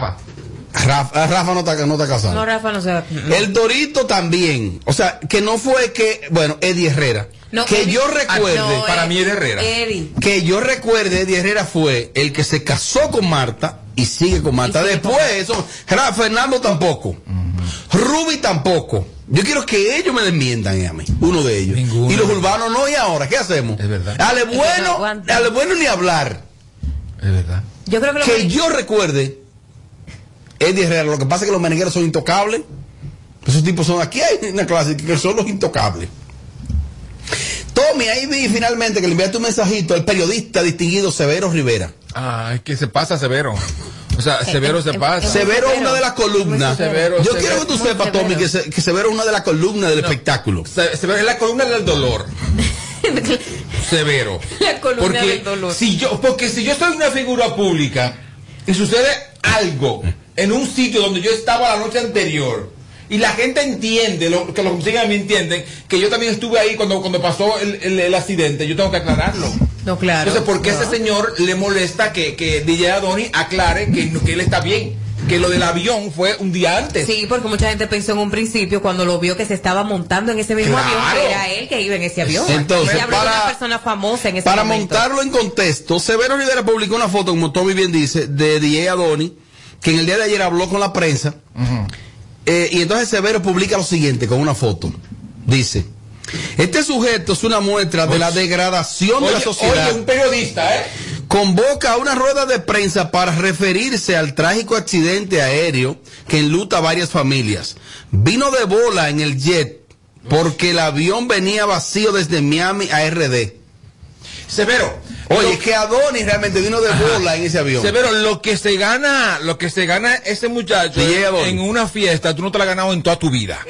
Rafa. Rafa, Rafa no, está, no está casado. No, Rafa no se va. no. El Dorito también. O sea, que no fue que, bueno, Eddie Herrera. No, que Eddie- yo recuerde, No, para eh, mí era Herrera. Eddie. que yo recuerde, Eddie Herrera fue el que se casó con Marta y sigue con Marta. Sigue Después, eso, Rafa Fernando tampoco. Ruby tampoco. Yo quiero que ellos me desmientan a mí, uno de ellos. Ninguno. Y los urbanos no, y ahora, ¿qué hacemos? Es verdad. Ale bueno, ale bueno ni hablar. Es verdad. Yo creo que lo Que yo recuerde, Eddie Herrera, lo que pasa es que los menegueros son intocables. Esos tipos son, aquí hay una clase que son los intocables. Tommy, ahí vi finalmente que le enviaste un mensajito al periodista distinguido Severo Rivera. Ah, es que se pasa severo. O sea, severo se pasa. Severo es una de las columnas. Severo. Yo Severo, quiero que tú muy sepas, severo. Tommy, que, se- que Severo es una de las columnas del espectáculo. Se- severo es la columna del dolor. Severo. La columna porque del dolor. Si yo, porque si yo soy una figura pública y sucede algo en un sitio donde yo estaba la noche anterior y la gente entiende, lo, que los que me siguen a mí entienden, que yo también estuve ahí cuando, cuando pasó el, el- el accidente, yo tengo que aclararlo. No, claro. Entonces, ¿por qué No. ese señor le molesta que, que DJ Adoni aclare que, que él está bien? Que lo del avión fue un día antes. Sí, porque mucha gente pensó en un principio cuando lo vio que se estaba montando en ese mismo Claro. avión, que era él que iba en ese avión. Entonces, para- una persona famosa en ese Para momento. montarlo en contexto, Severo Rivera publicó una foto, como Tommy bien dice, de DJ Adoni, que en el día de ayer habló con la prensa. Eh, y entonces Severo publica lo siguiente con una foto. Dice, este sujeto es una muestra de la degradación de la sociedad. oye, un periodista, ¿eh? Convoca a una rueda de prensa para referirse al trágico accidente aéreo que enluta a varias familias. Vino de bola en el jet porque el avión venía vacío desde Miami a RD. Severo. Oye, es que Adonis realmente vino de bola en ese avión. Severo, lo que se gana, lo que se gana ese muchacho en, una fiesta, tú no te la has ganado en toda tu vida.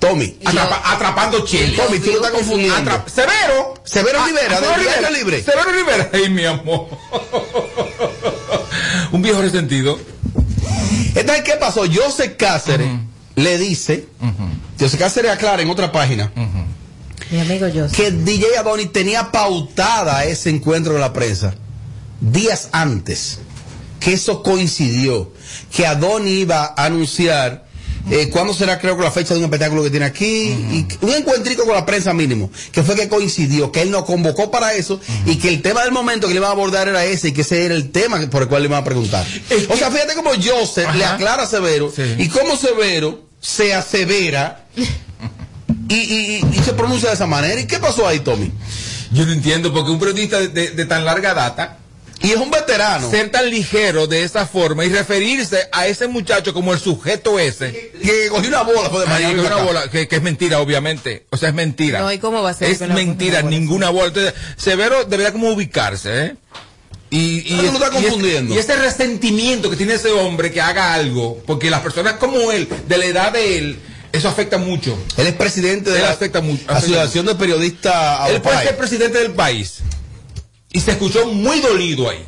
Tommy, Atrapa- atrapando chile. Tommy, tú lo estás confundiendo. Atrap- Severo. Severo Ah, Rivera, Severo del Diario Libre. Severo Rivera. Ay, mi amor. un viejo resentido. Entonces, ¿qué pasó? José Cáceres le dice, José Cáceres aclara en otra página, Mi amigo yo. que DJ Adonis tenía pautada ese encuentro de la prensa días antes, que eso coincidió, que Adonis iba a anunciar eh, cuándo será creo que la fecha de un espectáculo que tiene aquí, y un encuentrico con la prensa mínimo, que fue que coincidió, que él nos convocó para eso y que el tema del momento que le iban a abordar era ese y que ese era el tema por el cual le iban a preguntar. Es O sea, fíjate cómo Joseph le aclara a Severo Sí. y cómo Severo se asevera y, y- y- se pronuncia de esa manera. ¿Y qué pasó ahí, Tommy? Yo no entiendo porque un periodista de, de- de tan larga data, Y es un veterano. ser tan ligero de esa forma y referirse a ese muchacho como el sujeto ese. que cogió una bola fue de Ay, que una bola, que, que es mentira, obviamente. O sea, es mentira. No, ¿y cómo va a ser Es que mentira, bola? ninguna bola. Entonces, Severo debería como ubicarse, ¿eh? Y, y, Pero tú lo estás y ese- confundiendo. y ese resentimiento que tiene ese hombre que haga algo, porque las personas como él, de la edad de él, eso afecta mucho. Él es presidente de Él la afecta mucho, afecta Asociación de Periodistas Él puede ser presidente del país. Y se escuchó muy dolido ahí.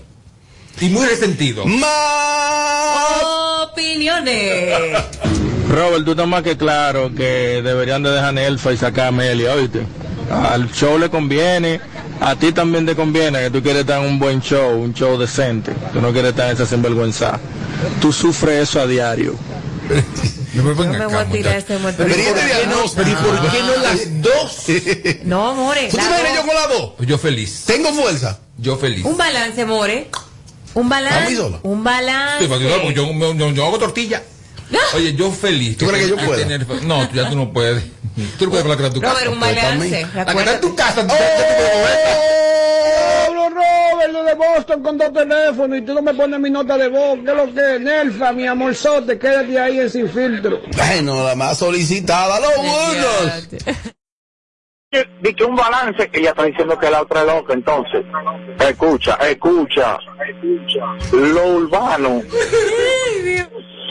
Y muy resentido. Más. Opiniones. Robert, tú estás más que claro que deberían de dejar Nelfa y sacar a Amelia, oíste. Al show le conviene, a ti también te conviene, que tú quieres estar en un buen show, un show decente. Tú no quieres estar en esa sinvergüenza. Tú sufres eso a diario. No me Yo me voy a tirar este muerto. Pero ¿y este diagnóstico? Pero ¿y por qué no las dos? No, more. ¿Tú te imaginas yo con las dos? Pues Yo feliz. Tengo fuerza. Yo feliz. Un balance, more. Un ¿A mí balance. Un balance. Sí, yo, yo, yo- yo hago tortilla. Oye, yo feliz. ¿Tú crees que yo puedo? tener- No, tú ya tú no puedes. Tú no puedes con la que está en tu Robert, casa. un pues, balance. La Recuérdate. tu casa. tú- de Boston con dos teléfonos y tú no me pones mi nota de voz. ¿Qué es lo que es? Nelfa, mi amorzote, quédate ahí en sin filtro. Bueno, la más solicitada, los buenos. Di que un balance, ella está diciendo que la otra es loca, entonces. Escucha, escucha. Los urbanos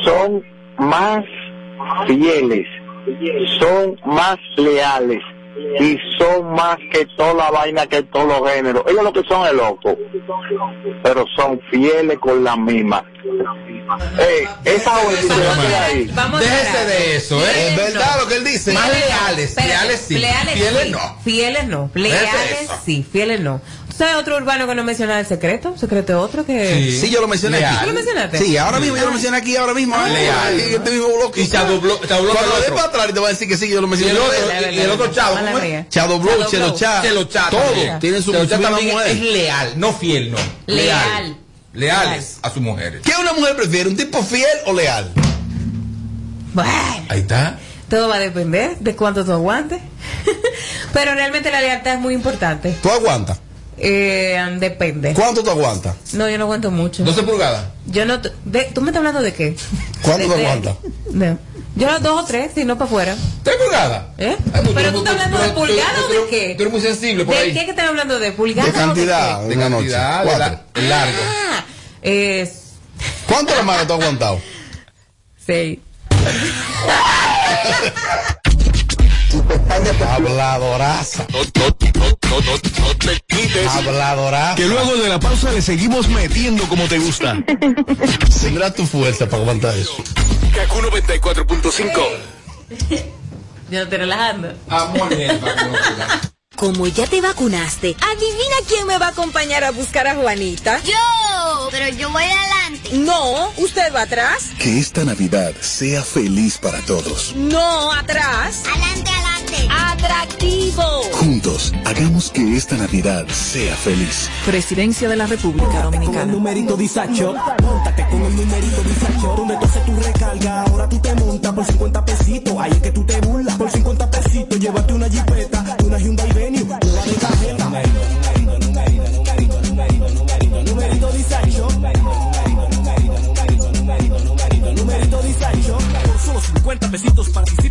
son más fieles, son más leales y son más que toda la vaina que todos los géneros. Ellos lo que son es loco, pero son fieles con la misma. Ey, esa ahí. Vamos a Déjese de eso, ¿eh? Es verdad no. lo que él dice. Más leales, leales sí. Leales Fieles sí. no. Fieles no. Leales sí. Fieles no. ¿Sabes otro urbano que no menciona el secreto? ¿Secreto es otro que...? Sí, yo lo mencioné Leal. aquí. ¿Tú lo mencionaste? Sí, ahora mismo yo lo mencioné aquí, ahora mismo. ¿eh? Leal. En este mismo bloque. Y Shadow Blow- Cuando para atrás te va a decir que sí, yo lo Y mencioné. el otro, y el otro Chelo. Cha. Chelo Todo. Tiene su, mujer. es leal, no fiel, no. Leal. Leales a sus mujeres. ¿Qué una mujer prefiere? ¿Un tipo fiel o leal? Bueno, Ahí está. todo va a depender de cuánto tú aguantes. Pero realmente la lealtad es muy importante. ¿Tú aguantas? Eh, depende. ¿Cuánto tú aguantas? No, yo no aguanto mucho. 12 pulgadas. Yo no. de- ¿Tú me estás hablando de qué? ¿Cuánto de- aguantas? No. Yo los dos o tres, si no para afuera. 3 pulgadas. ¿Eh? Ay, pues Pero tú estás hablando de pulgadas o de qué? Tú eres muy sensible por ¿De ahí. qué que están hablando? ¿De pulgadas De o cantidad. qué? De noche. cantidad, de la- largo. Ah. ¿Cuánto la que tú has aguantado? Seis. Habladoraza. No, no, no, no, no, no te quites. Habladoraza. Que luego de la pausa le seguimos metiendo como te gusta. Tendrás tu fuerza para aguantar eso. Kaku 94.5. Yo no estoy relajando. Amor, no pulgadas. Como ya te vacunaste, adivina quién me va a acompañar a buscar a Juanita. Yo, pero yo voy adelante. No, usted va atrás. Que esta Navidad sea feliz para todos. No, atrás. Adelante, adelante. Atractivo. Juntos, hagamos que esta Navidad sea feliz. Presidencia de la República Dominicana. numerito disacho, montate con el numerito disacho, donde tú haces tu recarga, ahora tú te montas por 50 pesitos, ahí es que tú te burlas, por 50 pesitos, llévate una jipeta,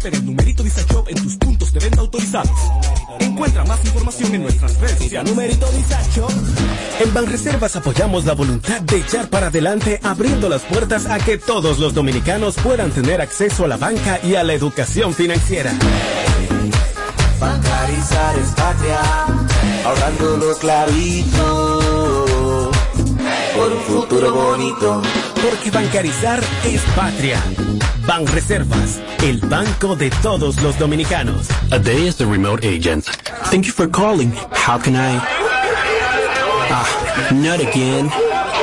en el numerito disacho en tus puntos de venta autorizados. Encuentra más información en nuestras redes sociales. Numerito disacho. En Banreservas apoyamos la voluntad de echar para adelante, abriendo las puertas a que todos los dominicanos puedan tener acceso a la banca y a la educación financiera. Bancarizar es patria, ahorrando los clavitos por un futuro bonito. Porque bancarizar es patria. Banreservas, el banco de todos los dominicanos. A day as the remote agent. Thank you for calling. How can I? Ah, not again.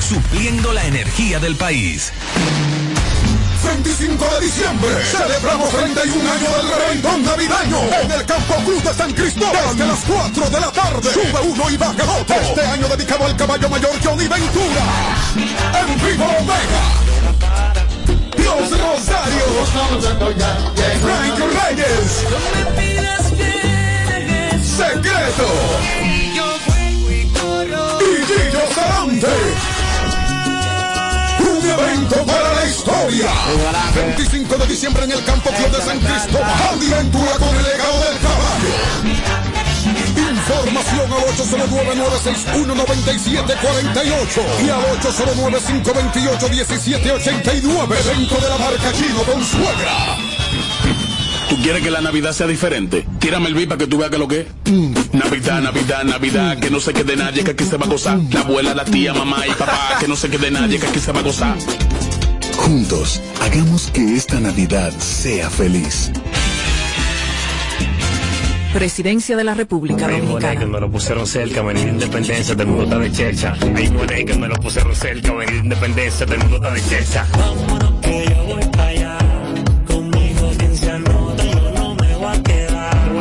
Supliendo la energía del país. 25 de diciembre celebramos 31 años del reventón navideño en el Campo Cruz de San Cristóbal desde las 4 de la tarde. Sube uno y baja otro. Este año dedicado al caballo mayor Johnny Ventura. En vivo Omega. Los Rosarios. Frank Reyes. Secreto. Y Gillo Sarante. Evento para la historia. 25 de diciembre en el Campo Club de San Cristóbal. Andy Ventura con el legado del caballo. Información al 809-961-9748 y al 809-528-1789. Evento de la marca Chino con suegra. ¿Tú quieres que la Navidad sea diferente? Tírame el beat para que tú veas que lo que es. Mm. Navidad, Navidad, Navidad, que no se quede nadie, que aquí se va a gozar. La abuela, la tía, mamá y papá, que no se quede nadie, que aquí se va a gozar. Juntos, hagamos que esta Navidad sea feliz. Presidencia de la República Hay Dominicana. que me lo pusieron cerca, venir de independencia, del mundo está de checha. Hay muere que me lo pusieron cerca, venir de independencia, del mundo está de checha. Vámonos que yo voy para allá.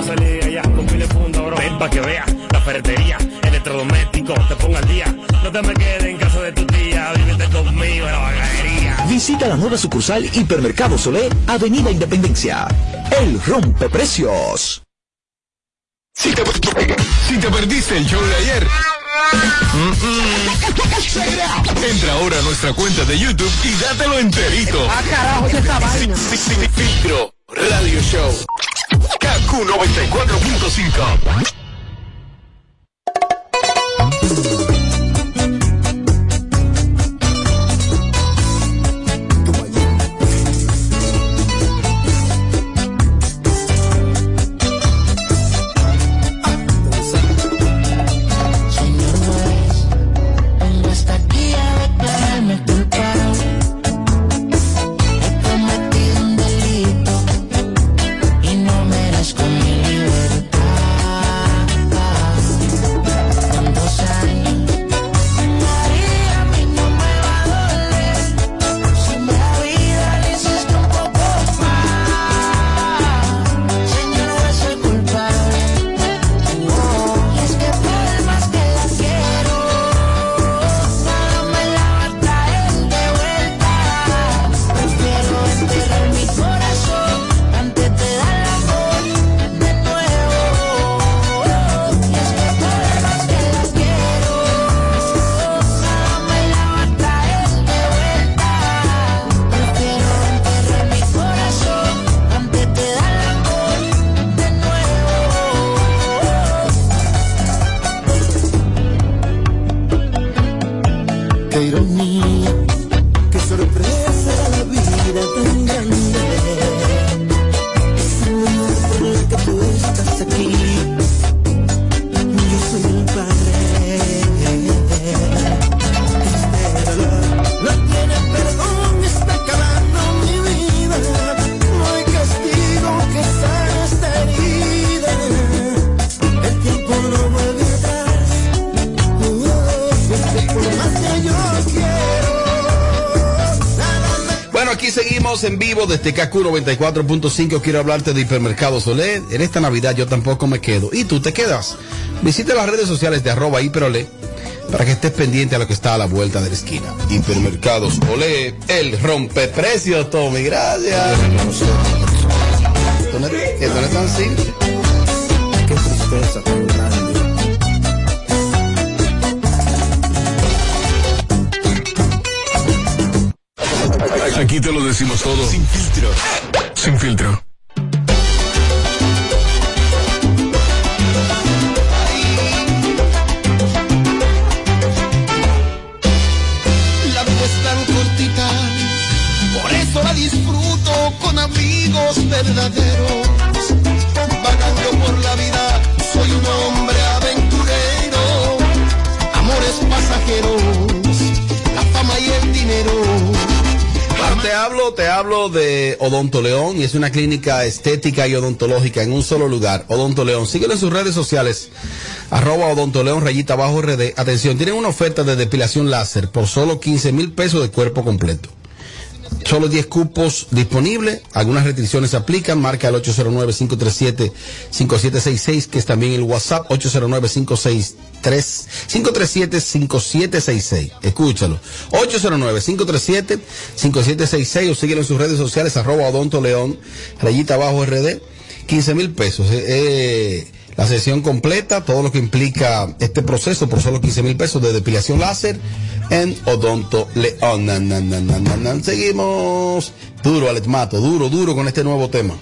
Quedar. Te voy a salir allá con pile funda, bro. Ven pa' que veas la ferretería, electrodoméstico, te pongo al día. No te me quedes en casa de tu tía, vívete conmigo en la bagadería. Visita la nueva sucursal Hipermercado Solé, Avenida Independencia. El rompe precios. Si te, si te perdiste el show de ayer, entra ahora a nuestra cuenta de YouTube y dátelo enterito. Ah, carajo, ¿qué esta vaina? Filtro Radio Show. Q94.5. en vivo desde KQ 94.5. Quiero hablarte de Hipermercado Solé. En esta Navidad yo tampoco me quedo. ¿Y tú te quedas? Visita las redes sociales de arroba hiperolé para que estés pendiente a lo que está a la vuelta de la esquina. Hipermercados Olé, el rompeprecios, Tommy. Gracias. Esto no es tan simple. Qué tristeza Aquí te lo decimos todo. Sin filtro. Sin filtro. La vida es tan cortita, por eso la disfruto con amigos verdaderos. Vagando por la vida, soy un hombre aventurero. Amores pasajeros, te hablo, te hablo de Odonto León y es una clínica estética y odontológica en un solo lugar. Odonto León. Síguelo en sus redes sociales. Arroba Odonto León, rayita abajo RD. Atención, tienen una oferta de depilación láser por solo 15 mil pesos de cuerpo completo. Solo 10 cupos disponibles. Algunas restricciones se aplican. Marca el 809-537-5766, que es también el WhatsApp 809-563-537-5766. Escúchalo. 809-537-5766 o síguelo en sus redes sociales, arroba Odonto León, rayita abajo RD. 15 mil pesos. Eh, eh, la sesión completa, todo lo que implica este proceso por solo 15 mil pesos de depilación láser en Odonto León. Seguimos duro, Alex Mato, duro, duro con este nuevo tema.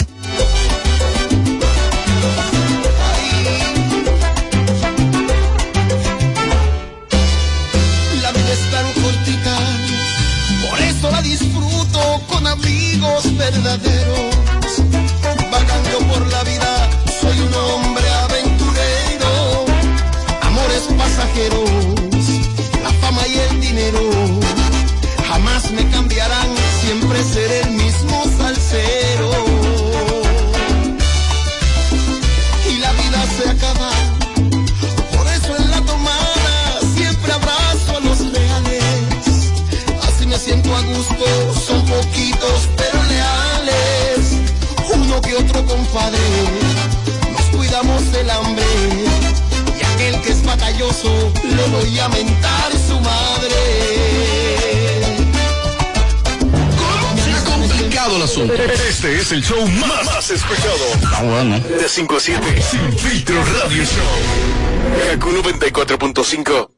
Ah, bueno. De 5 a 7. Sin filtro radio show. Kaku 94.5.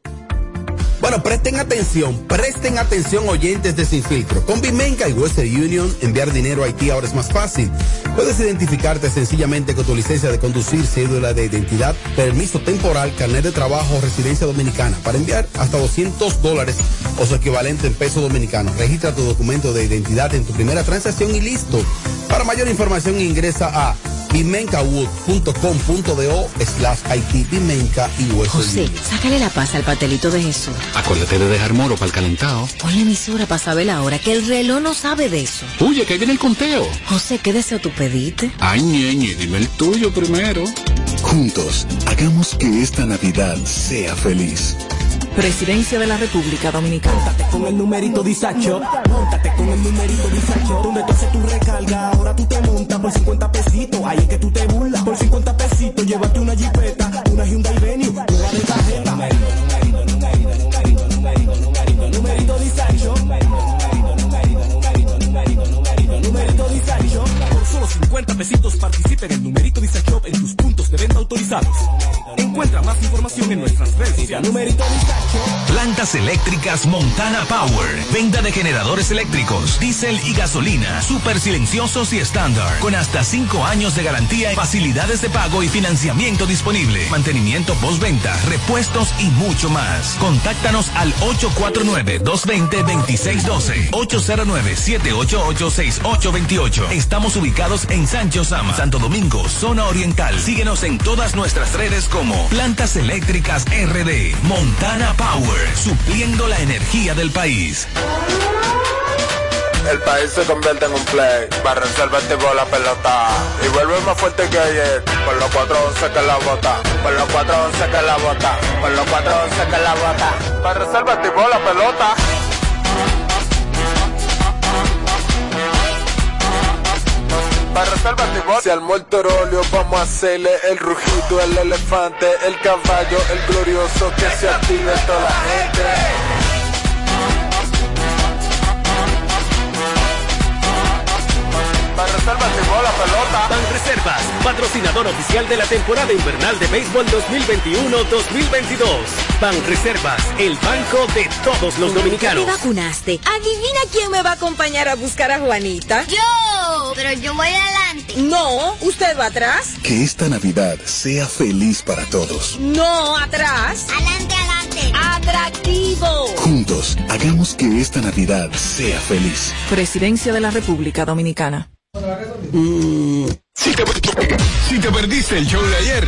Bueno, presten atención, presten atención oyentes de Sin Filtro. Con Bimenca y Western Union, enviar dinero a Haití ahora es más fácil. Puedes identificarte sencillamente con tu licencia de conducir, cédula de identidad, permiso temporal, carnet de trabajo o residencia dominicana para enviar hasta 200 dólares o su equivalente en pesos dominicanos. Registra tu documento de identidad en tu primera transacción y listo. Para mayor información ingresa a bimencawood.com.do slash Haití, Bimenca y Western José, sácale la paz al pastelito de Jesús. Acuérdate de dejar moro para el calentado. Ponle emisora para saber la hora, que el reloj no sabe de eso. Oye, que ahí viene el conteo. José, ¿qué deseo tú pediste? Ay, ñeñe, dime el tuyo primero. Juntos, hagamos que esta Navidad sea feliz. Presidencia de la República Dominicana. con el numerito disacho. Móntate con el numerito disacho. Donde tú haces tu recarga, ahora tú te montas por 50 pesitos. Ahí es que tú te burlas. Por 50 pesitos, llévate una jipeta, una Hyundai Venue, una de tarjeta. Numerito, numerito, numerito, numerito, numerito, numerito, numerito disacho. Numerito disacho. Por solo 50 pesitos participa en numerito disacho en tus puntos de venta autorizados. Encuentra más información en nuestras redes sociales. Numerito. Plantas eléctricas Montana Power. Venta de generadores eléctricos, diésel y gasolina. Súper silenciosos y estándar. Con hasta 5 años de garantía, facilidades de pago y financiamiento disponible. Mantenimiento postventa, repuestos y mucho más. Contáctanos al 849-220-2612. 809-788-6828. Estamos ubicados en Santo Domingo, zona oriental. Síguenos en todas nuestras redes como Plantas Eléctricas RD. Montana Power. Supliendo la energía del país. El país se convierte en un play. Para reservar tipo la pelota. Y vuelve más fuerte que ayer. Por los 411 que la bota. Por los 411 que la bota. Por los 411 que la bota. Para reservar tipo la pelota. Para reservar tipo. Si al muerto óleo vamos a hacerle el rugido, el elefante, el caballo, el glorioso que se active toda la gente. Para reservar tipo la pelota. Ban Reservas, patrocinador oficial de la temporada invernal de béisbol 2021-2022. Ban Reservas, el banco de todos los ¿Te dominicanos. vacunaste? Adivina quién me va a acompañar a buscar a Juanita. Yo, pero yo voy adelante. No, usted va atrás. Que esta Navidad sea feliz para todos. No, atrás. Adelante, adelante. Atractivo. Juntos, hagamos que esta Navidad sea feliz. Presidencia de la República Dominicana. Si te, si te perdiste el show de ayer.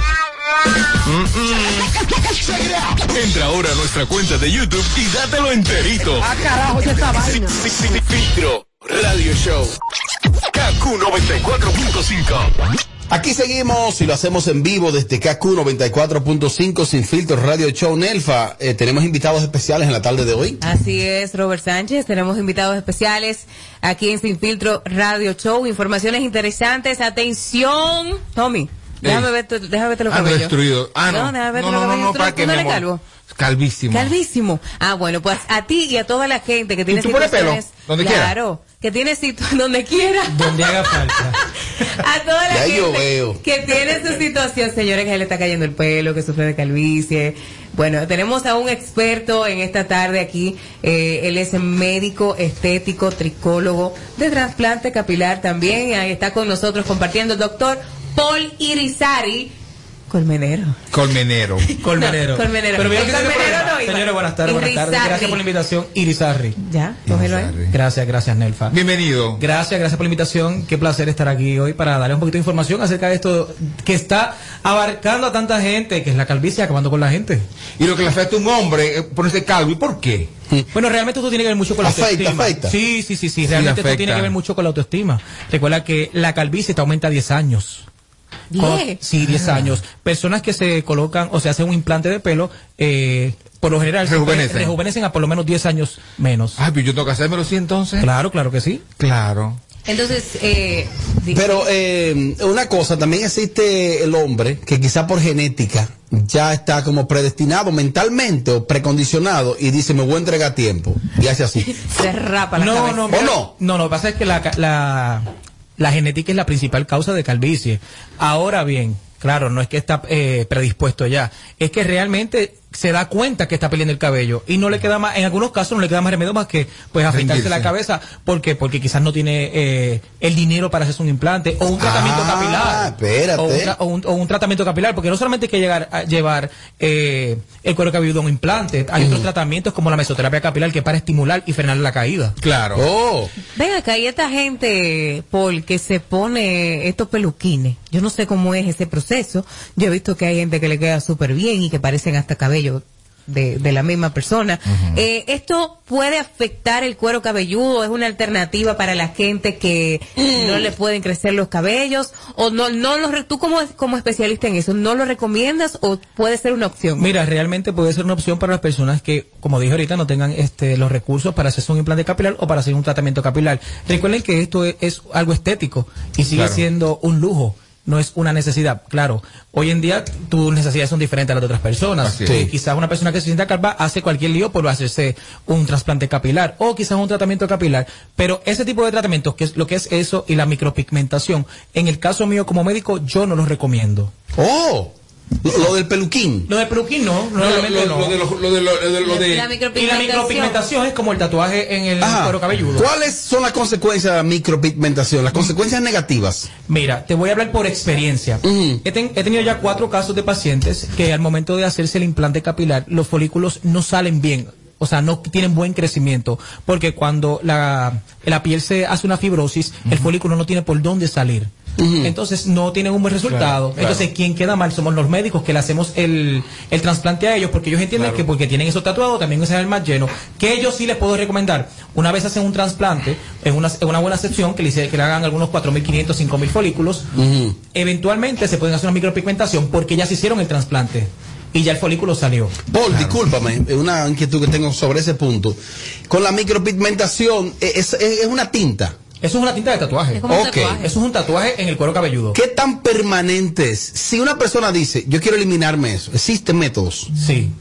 mm, mm. Entra ahora a nuestra cuenta de YouTube y dátelo enterito. Ah, carajo, ya está vaina. Sin filtro Radio Show. KQ 94.5. Aquí seguimos y lo hacemos en vivo desde KQ 94.5 sin filtro Radio Show Nelfa. Eh, tenemos invitados especiales en la tarde de hoy. Así es, Robert Sánchez. Tenemos invitados especiales aquí en Sin Filtro Radio Show. Informaciones interesantes. Atención, Tommy. Déjame ver, déjame verte los Ando cabellos. destruido. Ah, no. déjame verte No, los no, no, cabellos. no, ¿Tú ¿para tú qué, no mi eres amor? calvo? Calvísimo. Calvísimo. Ah, bueno, pues a ti y a toda la gente que tiene tú pones pelo? situaciones- Donde quiera. Claro, que tiene situ donde quiera. Donde haga falta. A toda la Ya gente yo veo. que tiene su situación, señores, que se le está cayendo el pelo, que sufre de calvicie. Bueno, tenemos a un experto en esta tarde aquí. eh, él es médico, estético, tricólogo, de trasplante capilar también. Ahí está con nosotros compartiendo el doctor Paul Irizarry. Colmenero. Colmenero. Colmenero. No, colmenero. Pero mira que colmenero no iba. Señores, buenas tardes, buenas tardes. Gracias por la invitación. Irizarry. Ya, cógelo ahí. Gracias, gracias, Nelfa. Bienvenido. Gracias, gracias por la invitación. Qué placer estar aquí hoy para darles un poquito de información acerca de esto que está abarcando a tanta gente, que es la calvicie acabando con la gente. Y lo que le afecta a un hombre es ponerse calvo. ¿Y por qué? Bueno, realmente esto tiene que ver mucho con la Afecta, autoestima. afecta. Sí, sí, sí, sí. Sí, Realmente esto afecta. tiene que ver mucho con la autoestima. Recuerda que la calvicie te aumenta 10 años. Cuando- Diez. sí, 10 años. Personas que se colocan o se hacen un implante de pelo, eh, por lo general Rejuvenecen. rejuvenecen a por lo menos 10 años menos. Ay, pues yo tengo que hacérmelo sí entonces. Claro, claro que sí. Claro. Entonces, eh, Pero eh, una cosa, también existe el hombre que quizá por genética ya está como predestinado mentalmente o precondicionado y dice me voy a entregar tiempo y hace así. se rapa la no, cabeza. no, mira, no, no, lo que pasa es que la, la, la genética es la principal causa de calvicie. Ahora bien, claro, no es que está eh, predispuesto ya, es que realmente se da cuenta que está perdiendo el cabello y no le queda más, en algunos casos no le queda más remedio más que pues afeitarse la cabeza, ¿por qué? Porque quizás no tiene eh, el dinero para hacerse un implante o un tratamiento Ah, capilar. espérate. O un, tra- o un- o un tratamiento capilar, porque no solamente hay que llegar a llevar eh, el cuero cabelludo a un implante, hay otros tratamientos como la mesoterapia capilar que es para estimular y frenar la caída. Claro. Oh. Ven acá, y esta gente, Paul, que se pone estos peluquines, yo no sé cómo es ese proceso. Yo he visto que hay gente que le queda súper bien y que parecen hasta cabello de, de la misma persona. Eh, ¿Esto puede afectar el cuero cabelludo? ¿Es una alternativa para la gente que no le pueden crecer los cabellos? ¿O no, no lo, re- tú como, como especialista en eso, no lo recomiendas o puede ser una opción? Mira, realmente puede ser una opción para las personas que, como dije ahorita, no tengan este, los recursos para hacerse un implante capilar o para hacer un tratamiento capilar. Recuerden que esto es, es algo estético y sigue Claro. siendo un lujo. No es una necesidad, claro. Hoy en día tus necesidades son diferentes a las de otras personas. Eh, quizás una persona que se sienta calva hace cualquier lío por hacerse un trasplante capilar o quizás un tratamiento capilar. Pero ese tipo de tratamientos, que es lo que es eso y la micropigmentación, en el caso mío como médico, yo no los recomiendo. Oh, lo, lo del peluquín. Lo de peluquín no, No, lo, realmente lo- no. lo de lo, lo de lo, lo de, lo de- La Y la micropigmentación. es como el tatuaje en el Ajá. cuero cabelludo. ¿Cuáles son las consecuencias de la micropigmentación? Las consecuencias negativas. Mira, te voy a hablar por experiencia. he, ten- he tenido ya cuatro casos de pacientes que al momento de hacerse el implante capilar, los folículos no salen bien. O sea, no tienen buen crecimiento. Porque cuando la, la piel se hace una fibrosis, el folículo no tiene por dónde salir. Entonces no tienen un buen resultado. Claro, claro. Entonces, quien queda mal somos los médicos que le hacemos el, el trasplante a ellos, porque ellos entienden Claro. que porque tienen eso tatuado, también es el más lleno. Que ellos sí les puedo recomendar. Una vez hacen un trasplante, en una, en una buena sección, que le, que le hagan algunos 4.500, 5.000 folículos, eventualmente se pueden hacer una micropigmentación porque ya se hicieron el trasplante. Y ya el folículo salió. Paul, discúlpame, es una inquietud que tengo sobre ese punto. Con la micropigmentación, eh, es, es- es una tinta. Eso es una tinta de tatuaje. Es como un Ok. tatuaje. Eso es un tatuaje en el cuero cabelludo. ¿Qué tan permanente es? Si una persona dice, yo quiero eliminarme eso, ¿existen métodos? Sí.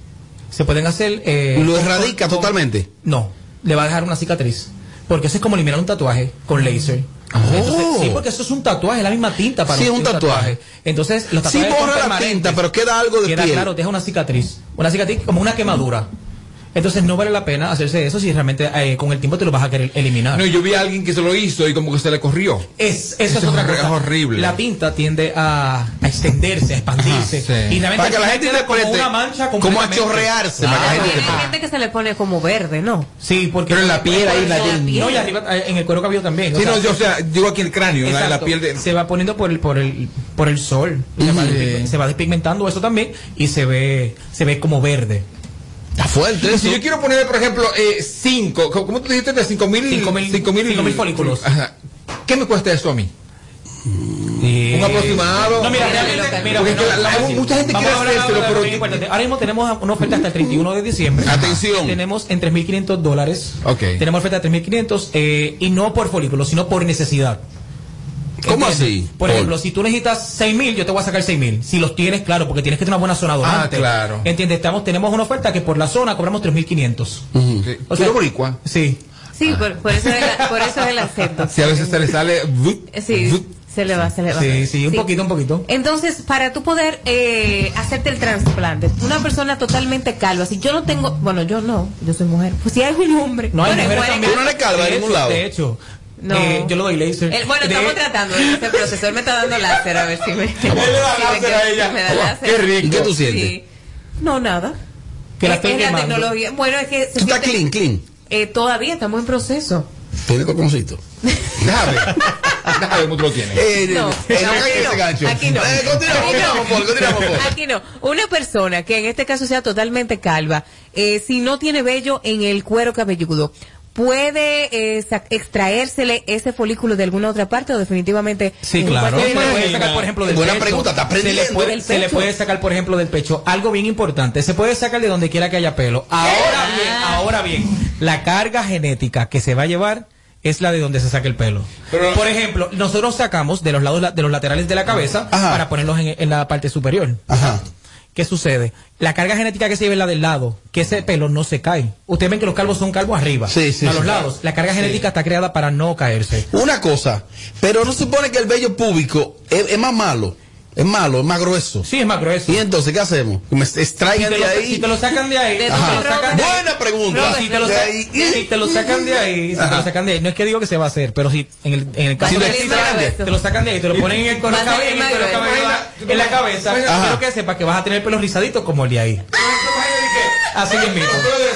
Se pueden hacer. eh, ¿Lo erradica con- totalmente? No, le va a dejar una cicatriz. Porque eso es como eliminar un tatuaje con láser. Entonces, sí, porque eso es un tatuaje, es la misma tinta para Oh. Sí, un, un tatuaje. Entonces, los Sí tatuajes son borra la tinta, pero queda algo de Queda piel. claro, deja una cicatriz. Una cicatriz como una quemadura. Entonces, no vale la pena hacerse eso si realmente eh, con el tiempo te lo vas a querer eliminar. No, yo vi a alguien que se lo hizo y como que se le corrió. Es, eso es Eso otra es cosa. horrible. La tinta tiende a, a extenderse, a expandirse. Ajá, sí. Y realmente Para que la gente queda como una mancha como a chorrearse, para que la gente Hay gente que se le pone como verde, ¿no? Sí, porque Pero en la piel ahí, la No, piel. y arriba eh, en el cuero cabelludo también. Sí, no, yo, o sea, digo aquí el cráneo, en la, la Exacto. piel de... se va poniendo por el por el por el sol se, va, se va despigmentando eso también y se ve se ve como verde Está fuerte Si yo quiero poner, por ejemplo, 5, ¿cómo tú dijiste? De 5 mil Cinco mil- cinco mil folículos. Ajá. ¿Qué me cuesta eso a mí? Un aproximado. no mira realmente mira, porque bueno, la- mucha gente quiere hacérselo, pero- ahora mismo tenemos una oferta hasta el 31 de diciembre Atención. tenemos en 3.500 dólares Ok. tenemos oferta de 3.500 eh, y no por folículo sino por necesidad ¿Cómo ¿Entiendes? así, Por ejemplo, si tú necesitas 6.000, yo te voy a sacar 6.000. Si los tienes, claro, porque tienes que tener una buena zona donante. Ah, claro. ¿Entiendes? Estamos, tenemos una oferta que por la zona cobramos 3.500. Sí. O ¿Tú sea- eres boricua? Sí. Sí, por, por eso es la- por eso es el acento. Si a veces se le sale... Sí, se le va, se le va. Sí, sí, un poquito, un poquito. Entonces, para tú poder eh, hacerte el trasplante, una persona totalmente calva, si yo no tengo, bueno, yo no, yo soy mujer, pues si hay un hombre, No hay bueno, mujeres también. Tú no eres calva de de ningún lado. De hecho, No. eh, yo lo doy laser. El- bueno, De- estamos tratando de ese profesor me está dando láser a ver si me, me, le da láser a ella. si me da láser. qué rico. ¿Y qué tú sientes? Sí. No, nada. Que la es, la tecnología. Bueno, es que se Tú estás clean, clean. eh, todavía estamos en proceso. Tiene coconcito. Déjame. Déjame cómo tú lo tienes. Eh, No, eh, no aquí no, gancho. aquí no. Eh, continuamos, Aquí no. continuamos, Paul. Aquí no. Una persona que en este caso sea totalmente calva, eh, si no tiene vello en el cuero cabelludo, ¿puede eh, sa- extraérsele ese folículo de alguna otra parte o definitivamente? Sí, en claro. Se le puede sacar, por ejemplo, del Buena pecho. pregunta, está Se le puede, se le puede sacar, por ejemplo, del pecho. Algo bien importante. Se puede sacar de donde quiera que haya pelo. Ahora bien, ahora bien, la carga genética que se va a llevar es la de donde se saca el pelo. Por ejemplo, nosotros sacamos de los lados la- de los laterales de la cabeza para ponerlos en, en la parte superior. ¿Qué sucede? La carga genética que se lleva es la del lado, que ese pelo no se cae. Ustedes ven que los calvos son calvos arriba, Sí, sí, a los sí. lados. La carga genética está creada para no caerse. Una cosa, pero no supone que el vello púbico es, es más malo. Es malo, es más grueso. Sí, es más grueso. ¿Y entonces qué hacemos? Me extraigan Si te de lo- ahí. si te lo sacan de ahí, De si tu te lo sacan de ahí- Buena pregunta. Si te lo De sa- ahí. si te lo sacan de ahí, si te lo sacan de ahí, no es que digo que se va a hacer, pero si en el, en el caso Si de que te lo sacan de ahí, te lo ponen en el salir correcabezas, en, la- cabeza, quiero que sepa que vas a tener pelo rizadito como el de ahí. Así mismo.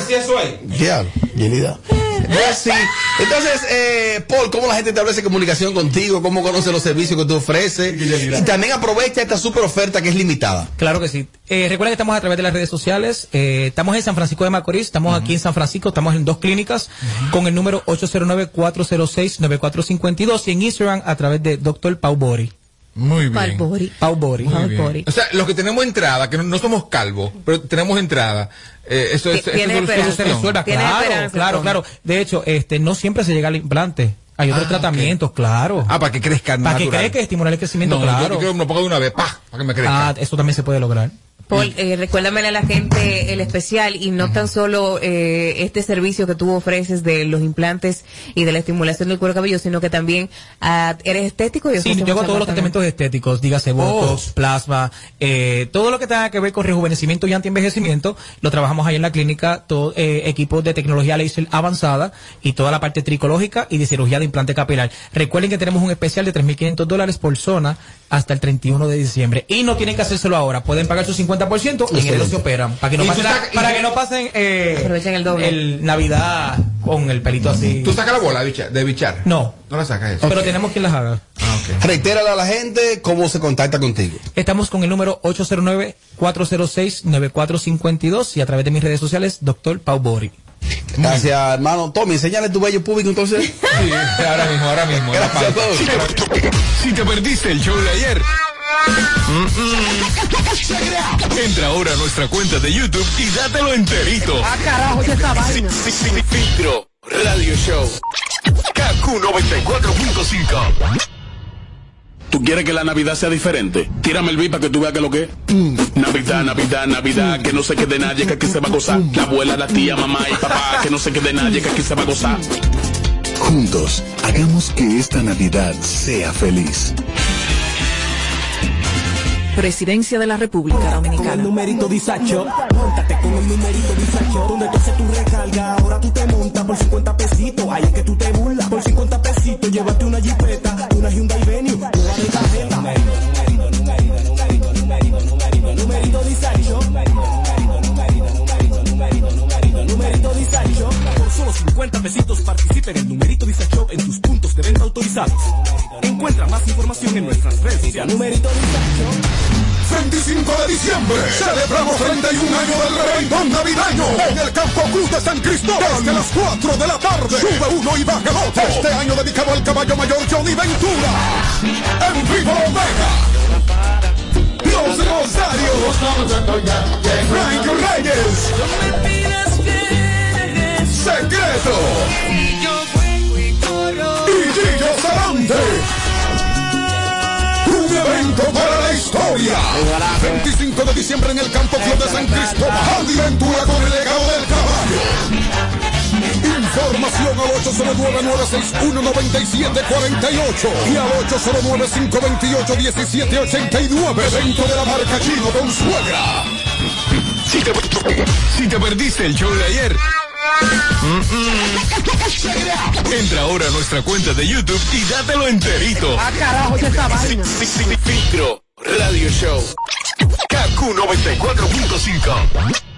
eso ahí. Diablo, Yelida. Pues sí. Entonces, eh, Paul, ¿cómo la gente establece comunicación contigo? ¿Cómo conoce los servicios que tú ofreces? Y también aprovecha esta super oferta que es limitada. Claro que sí. Eh, recuerden que estamos a través de las redes sociales. Eh, estamos en San Francisco de Macorís, estamos aquí en San Francisco, estamos en dos clínicas con el número 809-406-9452 y en Instagram a través de Dr. Pau Bori. Muy bien. Pau Bori. Muy bien. O sea, los que tenemos entrada, que no, no somos calvos, pero tenemos entrada, eh, eso es. Tiene eso es esperanza. se resuelva, claro, claro, claro. De hecho, este, no siempre se llega al implante. Hay otros Ah, tratamientos, claro. Ah, para que crezca Para que crezca estimular el crecimiento, No, claro. yo quiero que me lo ponga de una vez, pa, para que me crezca. Ah, eso también se puede lograr. Paul, eh, recuérdamele a la gente el especial y no tan solo eh, este servicio que tú ofreces de los implantes y de la estimulación del cuero cabelludo, sino que también ah, eres estético y Sí, yo hago todos los tratamientos estéticos, dígase botox, plasma, eh, todo lo que tenga que ver con rejuvenecimiento y antienvejecimiento, lo trabajamos ahí en la clínica, todo, eh, equipos de tecnología laser avanzada y toda la parte tricológica y de cirugía de implante capilar. Recuerden que tenemos un especial de 3.500 dólares por zona hasta el 31 de diciembre y no tienen que hacérselo ahora, pueden pagar su 50% y en se operan, para que no pasen, para que no pasen eh, Aprovechen el doble. el Navidad con el pelito así. ¿Tú sacas la bola de bichar? No. No la sacas eso. Pero tenemos quien las haga. Ah, ok. Reitérale a la gente cómo se contacta contigo. Estamos con el número 809-406-9452 y a través de mis redes sociales, Dr. Pau Bori. Gracias, hermano. Tommy, enséñale tu vello público entonces. Sí, ahora mismo, ahora mismo. Gracias, si te perdiste el show de ayer, mm, mm, entra ahora a nuestra cuenta de YouTube y dátelo enterito. Ah, carajo, ya esta vaina. Fi- fi- fi- Filtro Radio Show. KQ 94.5. ¿Tú quieres que la Navidad sea diferente? Tírame el beat para que tú veas que lo que es. Mm. Navidad, Navidad, Navidad, que no se quede nadie, que aquí se va a gozar. La abuela, la tía, mamá y papá, que no se quede nadie, que aquí se va a gozar. Juntos, hagamos que esta Navidad sea feliz. Presidencia de la República Con el Dominicana. numerito disacho, montate con el numerito disacho, donde tú haces tu recarga, ahora tú te montas por 50 pesitos, ahí es que tú te burlas, por 50 pesitos, llévate una jipeta, solo 50 pesitos participa en el numerito disacho en tus puntos de venta autorizados. Encuentra más información en nuestras redes sociales. Numerito disacho. 25 de diciembre celebramos 31 años del reventón navideño en el Campo Cruz de San Cristóbal desde las 4 de la tarde. Sube uno y baja el otro. Este año dedicado al caballo mayor Johnny Ventura. En vivo Omega. Los Rosarios. Frank Reyes. Secreto. Y Gillo Sarante. Un evento para la historia. 25 de diciembre en el Campo Club de San Cristóbal. Aventura con el legado del caballo. Información al 809-961-9748 y al 809-528-1789. Evento de la marca Chino con suegra. Si te, si te perdiste el show de ayer, mm, mm, entra ahora a nuestra cuenta de YouTube y dátelo enterito. Ah, carajo, ya esta vaina. Fi- fi- fi- Filtro Radio Show. KQ 94.5.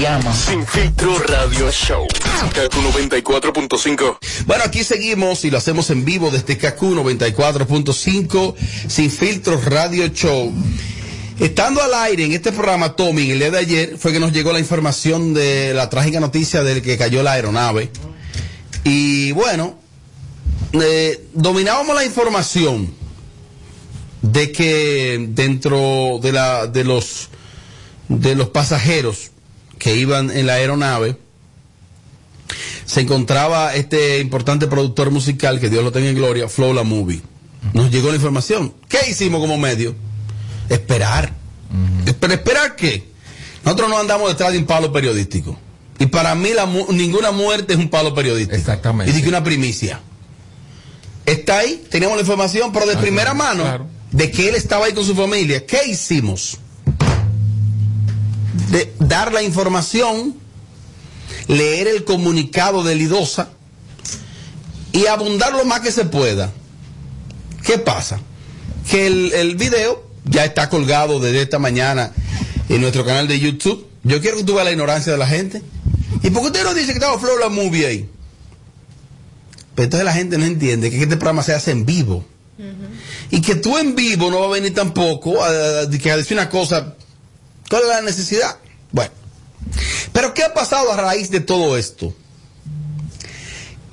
llama? Sin filtro radio show. Kaku 94.5. Bueno, aquí seguimos y lo hacemos en vivo desde KQ 94.5 Sin Filtros Radio Show. Estando al aire en este programa, Tommy, el día de ayer fue que nos llegó la información de la trágica noticia del que cayó la aeronave. Y bueno, eh, dominábamos la información de que dentro de, la, de, los, de los pasajeros que iban en la aeronave, se encontraba este importante productor musical, que Dios lo tenga en gloria, Flow La Movie. Nos llegó la información. ¿Qué hicimos como medio? Esperar. ¿Pero esperar qué? Nosotros no andamos detrás de un palo periodístico. Y para mí la mu- ninguna muerte es un palo periodístico. Exactamente. Y dije una primicia. Está ahí, teníamos la información, pero de Ah, primera claro, mano, claro. de que él estaba ahí con su familia. ¿Qué hicimos? De dar la información, leer el comunicado de Lidosa y abundar lo más que se pueda. ¿Qué pasa? Que el, el video ya está colgado desde esta mañana en nuestro canal de YouTube. Yo quiero que tú veas la ignorancia de la gente. ¿Y por qué usted no dice que estaba Flow la movie ahí? Pero entonces la gente no entiende que este programa se hace en vivo. Y que tú en vivo no va a venir tampoco a, a- a- que a decir una cosa. ¿Cuál es la necesidad? Bueno. Pero ¿qué ha pasado a raíz de todo esto?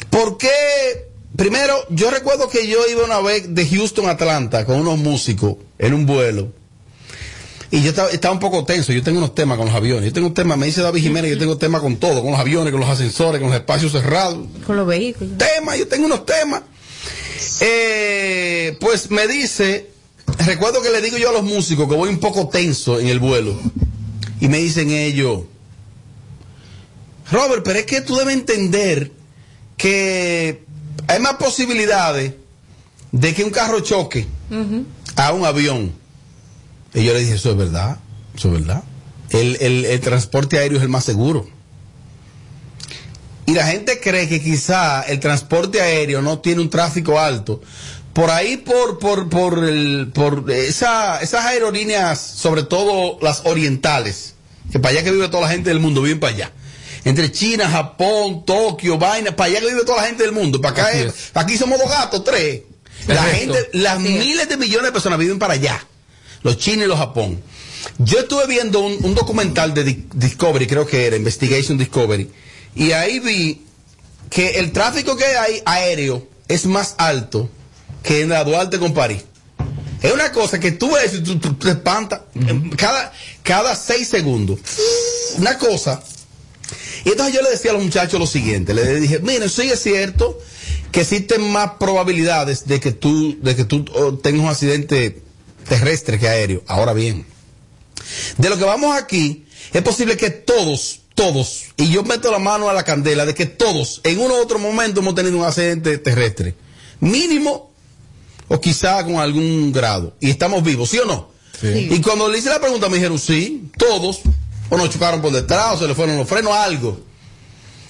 Porque, primero, yo recuerdo que yo iba una vez de Houston a Atlanta con unos músicos en un vuelo. Y yo estaba, estaba un poco tenso. Yo tengo unos temas con los aviones. Yo tengo un tema, me dice David Jiménez, yo tengo temas con todo, con los aviones, con los ascensores, con los espacios cerrados. Con los vehículos. Temas, yo tengo unos temas. Eh, pues me dice, recuerdo que le digo yo a los músicos que voy un poco tenso en el vuelo. Y me dicen ellos, Robert, pero es que tú debes entender que hay más posibilidades de que un carro choque a un avión. Y yo le dije, eso es verdad, eso es verdad. El, el- el transporte aéreo es el más seguro. Y la gente cree que quizá el transporte aéreo no tiene un tráfico alto. Por ahí, por, por, por, el, por esa, esas aerolíneas, sobre todo las orientales, que para allá que vive toda la gente del mundo, viven para allá. Entre China, Japón, Tokio, vaina, para allá que vive toda la gente del mundo. Para acá, es- es. aquí somos dos gatos, tres. La gente, las miles de millones de personas viven para allá. Los chinos y los Japón. Yo estuve viendo un, un documental de Di- Discovery, creo que era, Investigation Discovery, y ahí vi que el tráfico que hay aéreo es más alto que en la Duarte con París. Es una cosa que tú ves y tú, tú te espantas cada, cada seis segundos. Una cosa. Y entonces yo le decía a los muchachos lo siguiente, le dije, miren, sí es cierto que existen más probabilidades de que tú, de que tú oh, tengas un accidente terrestre que aéreo. Ahora bien, de lo que vamos aquí, es posible que todos, todos, y yo meto la mano a la candela de que todos, en uno u otro momento hemos tenido un accidente terrestre. Mínimo, o quizá con algún grado. Y estamos vivos, ¿sí o no? Sí. Y cuando le hice la pregunta me dijeron, sí, todos, o nos chocaron por detrás, o se le fueron los frenos, algo.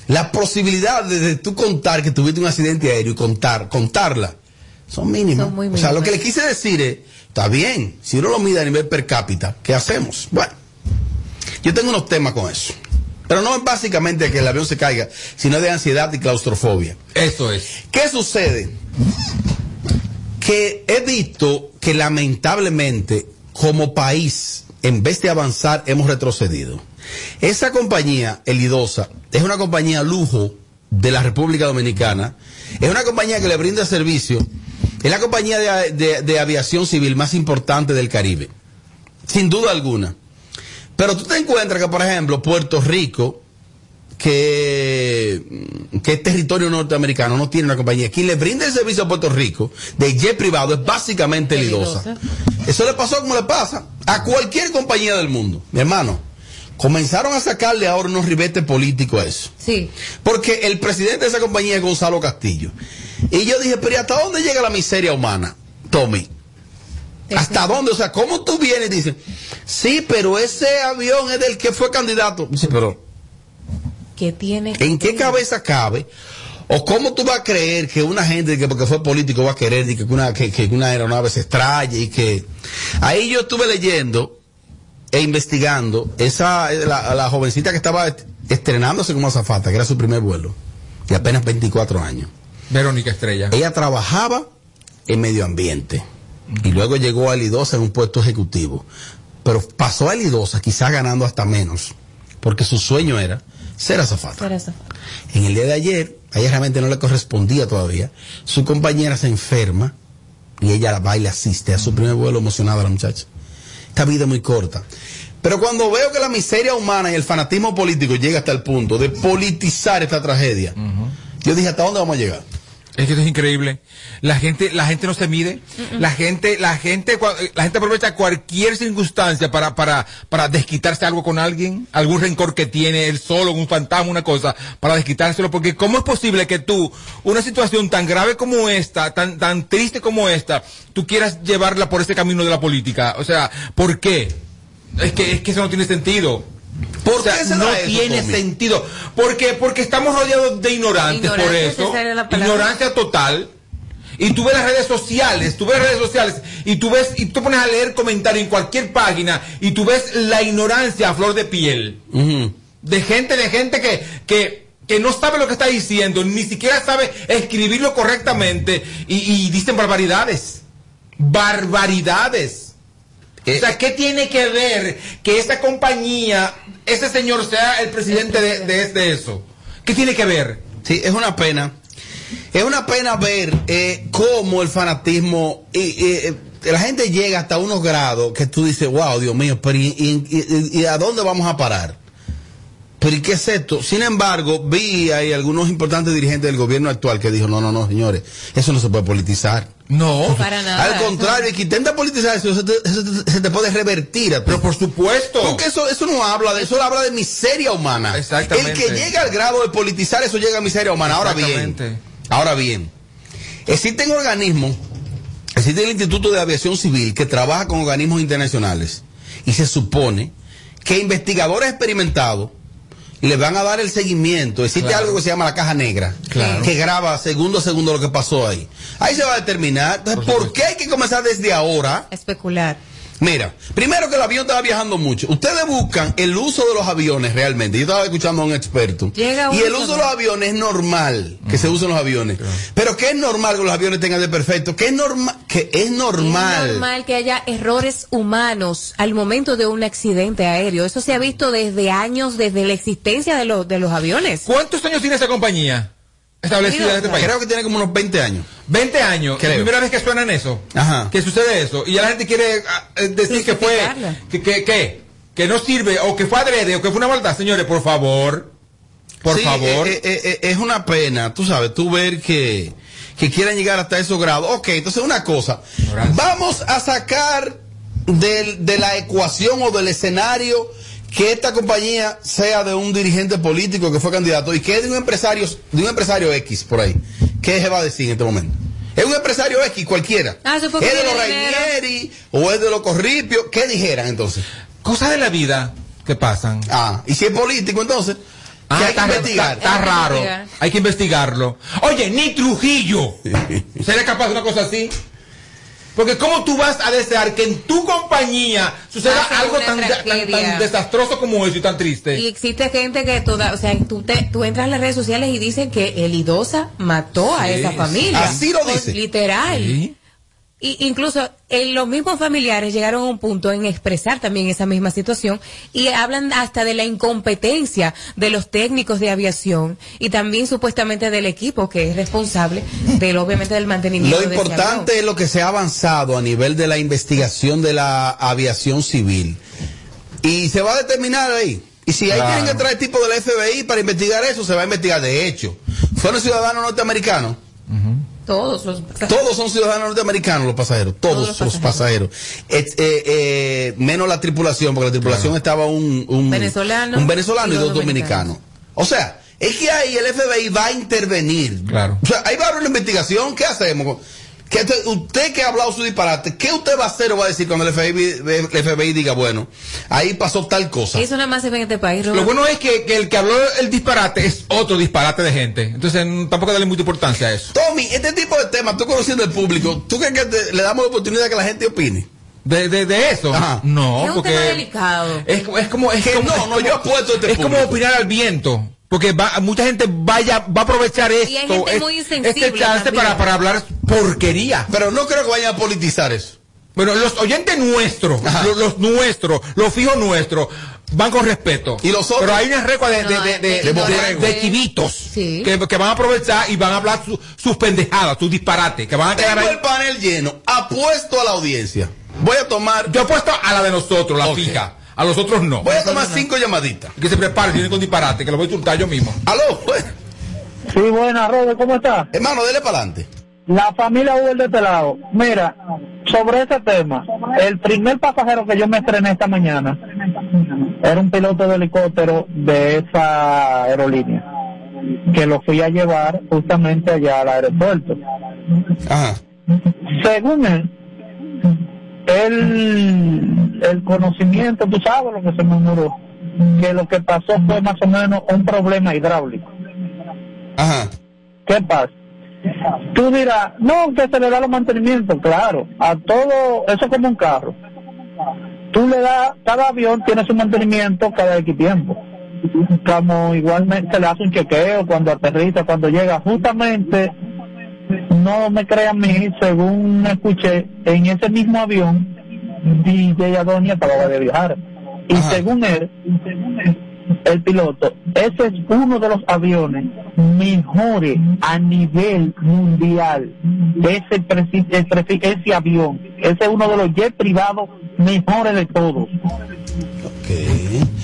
La posibilidad de, de tú contar que tuviste un accidente aéreo y contar, contarla, son mínimas. Son muy O sea, lo que le quise decir es, está bien, si uno lo mide a nivel per cápita, ¿qué hacemos? Bueno, yo tengo unos temas con eso. Pero no es básicamente que el avión se caiga, sino de ansiedad y claustrofobia. Eso es. ¿Qué sucede? Que he visto que lamentablemente como país, en vez de avanzar, hemos retrocedido. Esa compañía, Elidosa, es una compañía lujo de la República Dominicana. Es una compañía que le brinda servicio. Es la compañía de, de- de aviación civil más importante del Caribe. Sin duda alguna. Pero tú te encuentras que, por ejemplo, Puerto Rico, que, que es territorio norteamericano, no tiene una compañía. Quien le brinda el servicio a Puerto Rico de jet privado es básicamente Lidosa. Eso le pasó como le pasa a cualquier compañía del mundo. Mi hermano, comenzaron a sacarle ahora unos ribetes políticos a eso. Sí. Porque el presidente de esa compañía es Gonzalo Castillo. Y yo dije, pero ¿y hasta dónde llega la miseria humana, Tommy? ¿Hasta dónde? O sea, ¿cómo tú vienes y dices, sí, pero ese avión es del que fue candidato? Sí, pero ¿en qué cabeza cabe? ¿O cómo tú vas a creer que una gente que porque fue político va a querer y que una, que, que una aeronave se estralle y que... Ahí yo estuve leyendo e investigando esa la, la jovencita que estaba est- estrenándose como azafata, que era su primer vuelo, de apenas 24 años. Verónica Estrella. Ella trabajaba en medio ambiente y luego llegó a Lidosa en un puesto ejecutivo. Pero pasó a Lidosa quizás ganando hasta menos, porque su sueño era ser azafata. En el día de ayer, a ella realmente no le correspondía todavía, su compañera se enferma y ella la va y le asiste a su primer vuelo emocionada la muchacha. Esta vida es muy corta. Pero cuando veo que la miseria humana y el fanatismo político llega hasta el punto de politizar esta tragedia, yo dije, ¿hasta dónde vamos a llegar? Es que esto es increíble. La gente, la gente no se mide. La gente, la gente, cua- la gente aprovecha cualquier circunstancia para, para, para desquitarse algo con alguien, algún rencor que tiene él solo, un fantasma, una cosa, para desquitárselo. Porque ¿cómo es posible que tú, una situación tan grave como esta, tan, tan triste como esta, tú quieras llevarla por ese camino de la política? O sea, ¿por qué? Es que, es que eso no tiene sentido. ¿Por O sea, qué se no tiene Tommy? sentido. Porque, porque estamos rodeados de ignorantes por eso. Ignorancia total. Y tú ves las redes sociales, tú ves las redes sociales y tú ves, y tú pones a leer comentarios en cualquier página y tú ves la ignorancia a flor de piel. De gente, de gente que, que, que no sabe lo que está diciendo, ni siquiera sabe escribirlo correctamente y, y dicen barbaridades. Barbaridades. O sea, ¿qué tiene que ver que esa compañía, ese señor sea el presidente de, de, de eso? ¿Qué tiene que ver? Sí, es una pena. Es una pena ver eh, cómo el fanatismo y, y, eh, la gente llega hasta unos grados que tú dices, wow, Dios mío, pero ¿y, y- y- y a dónde vamos a parar? Pero ¿y qué es esto? Sin embargo, vi ahí algunos importantes dirigentes del gobierno actual que dijo, no, no, no, señores, eso no se puede politizar. No. Para nada. Al contrario, que intenta politizar eso, eso te, eso te- se te puede revertir. a. Pero por supuesto. Porque eso, eso no habla de eso, habla de miseria humana. Exactamente. El que llega al grado de politizar eso llega a miseria humana. Ahora bien, Exactamente. ahora bien, existen organismos, existe el Instituto de Aviación Civil que trabaja con organismos internacionales y se supone que investigadores experimentados le van a dar el seguimiento. Existe Claro. algo que se llama la caja negra, Claro. que graba segundo a segundo lo que pasó ahí. Ahí se va a determinar. Entonces, ¿por qué hay que comenzar desde ahora? Especular. Mira, primero que el avión estaba viajando mucho. Ustedes buscan el uso de los aviones realmente. Yo estaba escuchando a un experto. Llega y el uso de los aviones es normal que se usen los aviones. Pero ¿qué es normal que los aviones tengan de perfecto? ¿Qué es, normal que es normal? Es normal que haya errores humanos al momento de un accidente aéreo. Eso se ha visto desde años, desde la existencia de, los de los aviones. ¿Cuántos años tiene esa compañía? Establecida en este país. Creo que tiene como unos 20 años. 20 años. Creo. Primera vez que suenan eso. Ajá. Que sucede eso. Y ya la gente quiere ah, eh, decir que fue. Que, que, que, que no sirve, o que fue adrede, o que fue una maldad. Señores, por favor. Por Sí, favor. eh, eh, eh, es una pena, tú sabes, tú ver que, que quieran llegar hasta esos grados. Ok, entonces una cosa. Vamos a sacar del- de la ecuación o del escenario que esta compañía sea de un dirigente político que fue candidato y que es de un empresario, de un empresario X por ahí. ¿Qué se va a decir en este momento? Es un empresario X cualquiera. Ah, eso fue ¿Es de los. Rainieri o es de los Corripios? ¿Qué dijeran entonces? Cosas de la vida que pasan. Ah, y si es político entonces, que Ah, hay que está, investigar. está- está raro. Hay que investigarlo. Oye, ni Trujillo. ¿Sería capaz de una cosa así? Porque ¿cómo tú vas a desear que en tu compañía suceda algo tan, tan- tragedia. tan desastroso como eso y tan triste? Y existe gente que toda, o sea, tú, te, tú entras a las redes sociales y dicen que el Idosa mató a esa familia. Así lo Pues, dice. Literal. Sí. Y incluso en los mismos familiares llegaron a un punto en expresar también esa misma situación y hablan hasta de la incompetencia de los técnicos de aviación y también supuestamente del equipo que es responsable del obviamente del mantenimiento Lo de importante es lo que se ha avanzado a nivel de la investigación de la aviación civil. Y se va a determinar ahí. Y si ahí Claro. tienen que traer tipo del FBI para investigar eso, se va a investigar. De hecho, fueron ciudadanos norteamericanos. Todos los Todos son ciudadanos norteamericanos los pasajeros, todos, los pasajeros. Eh, eh, menos la tripulación, porque la tripulación estaba un, un Venezolano un venezolano y, y dos dos dominicanos. O sea, es que ahí el FBI va a intervenir. Claro. O sea, ahí va a haber una investigación. ¿Qué hacemos? ¿Qué te- usted que ha hablado su disparate, ¿qué usted va a hacer o va a decir cuando el FBI, el FBI diga, bueno, ahí pasó tal cosa? Eso nada más se ve en este país, Lo bueno es que, que el que habló el disparate es otro disparate de gente. Entonces tampoco darle mucha importancia a eso. Tommy, este tipo de temas, tú conociendo el público, ¿tú crees que te- le damos la oportunidad de que la gente opine? De, de, de eso. No, es un porque tema delicado. es, es como es Que como, no, es no, yo apuesto a este es como opinar al viento. Porque va, mucha gente vaya, va a aprovechar esto, hay gente es- muy este chance para, para hablar porquería. Pero no creo que vayan a politizar eso. Bueno, los oyentes nuestros, los, los nuestros, los fijos nuestros, van con respeto. Y los otros. Pero hay una recua de, de, No, de, hay de, que de- chivitos Sí. que, que van a aprovechar y van a hablar su- sus pendejadas, sus disparates, que van a quedar Tengo ahí. el panel lleno, apuesto a la audiencia. Voy a tomar, Yo apuesto a la de nosotros, la Ok. fija. A los otros no. voy a tomar cinco llamaditas. Que se preparen, vienen con disparate, que lo voy a insultar yo mismo. Aló, Sí, buena, Robert, ¿cómo está? hermano, dele para adelante. La familia Uber de este lado. Mira, sobre ese tema, el primer pasajero que yo me estrené esta mañana era un piloto de helicóptero de esa aerolínea, que lo fui a llevar justamente allá al aeropuerto. Ajá. Según él, el, el conocimiento, tú sabes lo que se murmuró, que lo que pasó fue más o menos un problema hidráulico. Ajá. ¿Qué pasa? Tú dirás, no, que se le da los mantenimientos, claro, a todo, eso es como un carro. Tú le das, cada avión tiene su mantenimiento cada X tiempo. Como igualmente se le hace un chequeo cuando aterriza, cuando llega. Justamente, no me crean a mí, según escuché, en ese mismo avión, DJ Adonia acababa de viajar. Y según él, el piloto, ese es uno de los aviones mejores a nivel mundial. Ese, preci- ese avión, ese es uno de los jets privados mejores de todos.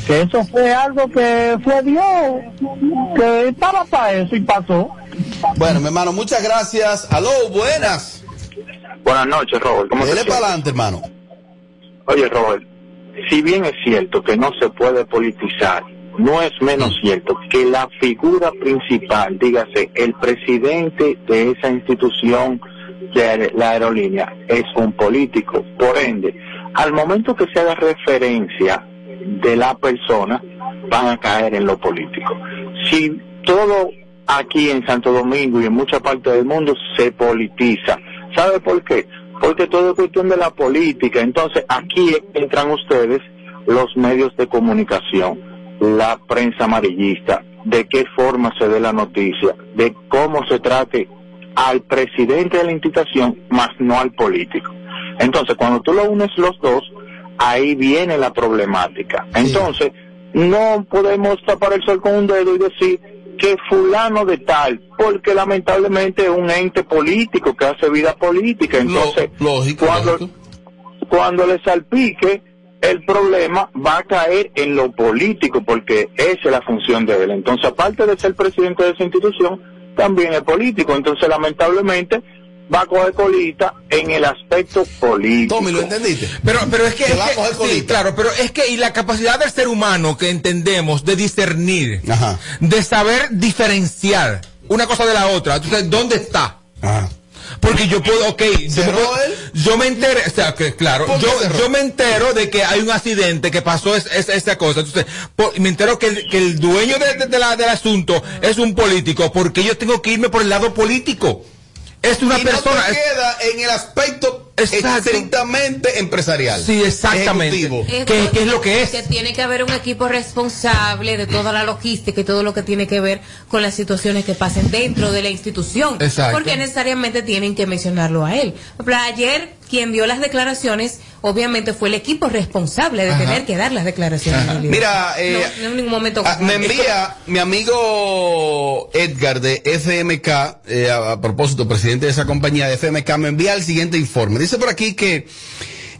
Que eso fue algo que fue Dios, que estaba para eso y pasó. Bueno, mi hermano, muchas gracias. Aló, buenas. Buenas noches, Robert. ¿Cómo Dele para adelante, hermano. Oye, Robert, si bien es cierto que no se puede politizar, no es menos cierto que la figura principal, dígase, el presidente de esa institución de la aerolínea es un político. Por ende, al momento que se haga referencia de la persona, van a caer en lo político. Si todo aquí en Santo Domingo y en mucha parte del mundo se politiza, ¿sabe por qué? Porque todo es cuestión de la política. Entonces, aquí entran ustedes los medios de comunicación, la prensa amarillista, de qué forma se dé la noticia, de cómo se trate al presidente de la institución, más no al político. Entonces, cuando tú lo unes los dos, ahí viene la problemática. Entonces, no podemos tapar el sol con un dedo y decir que fulano de tal, porque lamentablemente es un ente político que hace vida política. Entonces, cuando, cuando le salpique, el problema va a caer en lo político, porque esa es la función de él. Entonces, aparte de ser presidente de esa institución, también es político. Entonces, lamentablemente, va a coger colita en el aspecto político. Tommy, ¿lo entendiste? Pero, pero es que, Que es va a que- coger sí, claro, pero es que y la capacidad del ser humano que entendemos de discernir, de saber diferenciar una cosa de la otra, entonces, ¿dónde está? Porque yo puedo, ok, yo me, puedo- yo me entero, o sea, que, claro, ¿Por qué yo, yo me entero de que hay un accidente que pasó es, es- esa cosa, entonces, por- me entero que, el- que el dueño de- de- de la- del asunto es un político, porque yo tengo que irme por el lado político. Es una y persona. no te queda en el aspecto estrictamente empresarial. Sí, exactamente. Ejecutivo. ¿Qué- qué es lo que es? Que tiene que haber un equipo responsable de toda la logística y todo lo que tiene que ver con las situaciones que pasen dentro de la institución. Exacto. Porque necesariamente tienen que mencionarlo a él. Ayer quien dio las declaraciones, obviamente fue el equipo responsable de Ajá. tener que dar las declaraciones. Mira, eh, no, en ningún momento. Ah, me envía mi amigo Edgar de FMK, eh, a, a propósito, presidente de esa compañía de FMK, me envía el siguiente informe. Dice por aquí que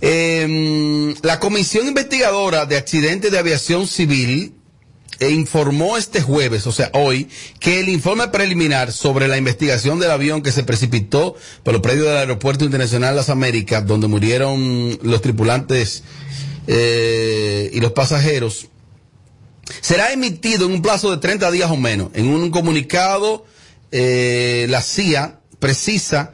eh, la Comisión Investigadora de Accidentes de Aviación Civil eh, informó este jueves, o sea, hoy, que el informe preliminar sobre la investigación del avión que se precipitó por los predios del Aeropuerto Internacional Las Américas, donde murieron los tripulantes eh, y los pasajeros, será emitido en un plazo de 30 días o menos. En un comunicado, eh, la CIA precisa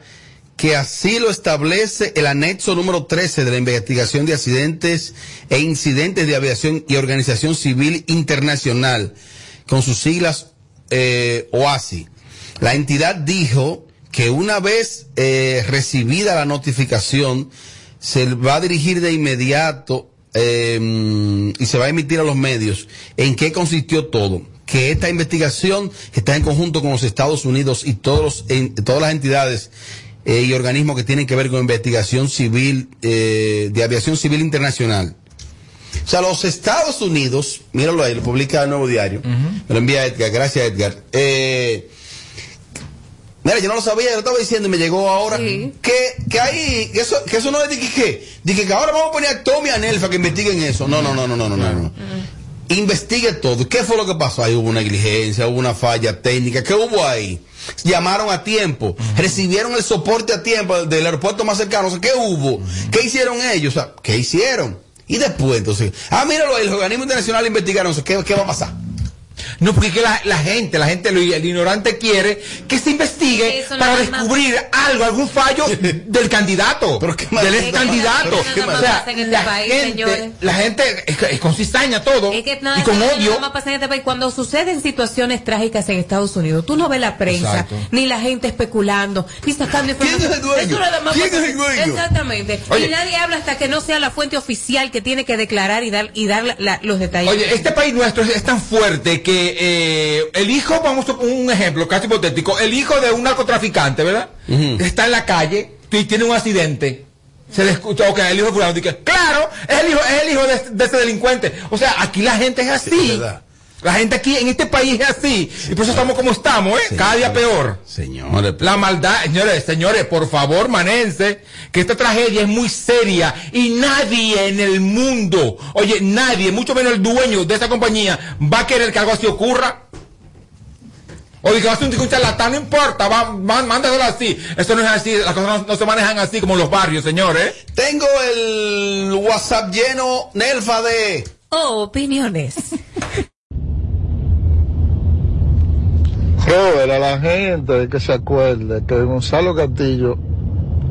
que así lo establece el anexo número 13 de la investigación de accidentes e incidentes de aviación y Organización Civil Internacional, con sus siglas eh, OASI. La entidad dijo que una vez eh, recibida la notificación, se va a dirigir de inmediato eh, y se va a emitir a los medios en qué consistió todo. Que esta investigación está en conjunto con los Estados Unidos y todos los, todas las entidades eh, y organismos que tienen que ver con investigación civil, eh, de aviación civil internacional. O sea, los Estados Unidos, míralo ahí, lo publica el nuevo diario, me lo envía Edgar, gracias Edgar. Eh, mira, yo no lo sabía, yo lo estaba diciendo y me llegó ahora que, que ahí, que eso, que eso no es de que, que, de que ahora vamos a poner a Tommy y a Nelfa que investiguen eso. No, no, no, no, no, no, no. no. Investigue todo. ¿Qué fue lo que pasó? Ahí hubo una negligencia, hubo una falla técnica. ¿Qué hubo ahí? Llamaron a tiempo, recibieron el soporte a tiempo del aeropuerto más cercano. O sea, ¿qué hubo? ¿Qué hicieron ellos? O sea, ¿qué hicieron? Y después, entonces, ah, míralo, el organismo internacional investigaron. O sea, ¿qué, qué va a pasar? No, porque que la, la gente, la gente, lo- el ignorante quiere que se investigue Eso para nada más- descubrir algo, algún fallo del candidato, del ex candidato. Eso nada más O sea, pasa en este la país, gente, señores. la gente es, es con cizaña todo Es que nada, y con nada odio. más pasa en este país. Cuando suceden situaciones trágicas en Estados Unidos, tú no ves la prensa, Exacto. ni la gente especulando, ni sacando información. es el dueño? Nada más ¿Quién es el dueño? Exactamente. Oye. y nadie habla hasta que no sea la fuente oficial que tiene que declarar y dar, y dar la- la- los detalles. Oye, este país nuestro es, es tan fuerte que eh, el hijo, vamos a poner un ejemplo casi hipotético, el hijo de un narcotraficante, ¿verdad? Está en la calle y tiene un accidente. Se le escucha, ok, el hijo de fulano, dice, claro, es el hijo, es el hijo de, de ese delincuente. O sea, aquí la gente es así. La gente aquí en este país es así. Y por eso estamos como estamos, ¿eh? Cada día peor. Señores. La maldad, señores, señores, por favor, manense, que esta tragedia es muy seria y nadie en el mundo, oye, nadie, mucho menos el dueño de esa compañía, va a querer que algo así ocurra. Oye, que va a un, charlatán, no importa, va, va, mándaselo así. Eso no es así, las cosas no, no se manejan así como los barrios, señores. Tengo el WhatsApp lleno, Nelfa, de... opiniones. Robert, a la gente que se acuerde que Gonzalo Castillo,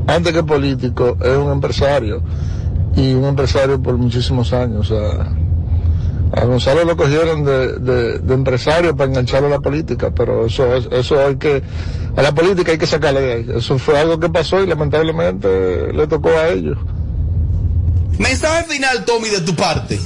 antes que político, es un empresario. Y un empresario por muchísimos años. O a Gonzalo lo cogieron de, de- empresario para engancharlo a la política, pero eso, es- eso hay que, a la política hay que sacarle de ahí. Eso fue algo que pasó y lamentablemente le tocó a ellos. Mensaje final, Tommy, de tu parte.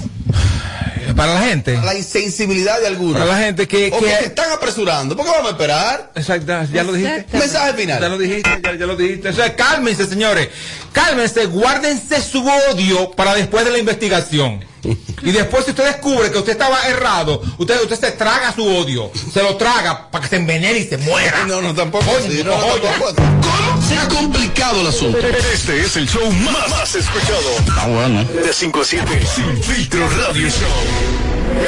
Para la gente. La insensibilidad de algunos. Para la gente que, O que- que se están apresurando. ¿Por qué vamos a esperar? Exacto, ya lo dijiste. Mensaje final. Ya lo dijiste, ya, ya lo dijiste. O sea, cálmense, señores. Cálmense, guárdense su odio para después de la investigación. Y después, si usted descubre que usted estaba errado, usted, usted se traga su odio. Se lo traga para que se envenene y se muera. No, no, tampoco. Oye, sí, no, oye. tampoco. Se ha complicado el asunto. Este es el show más, más escuchado. Ah, bueno. De 5 a 7. Sin filtro radio show.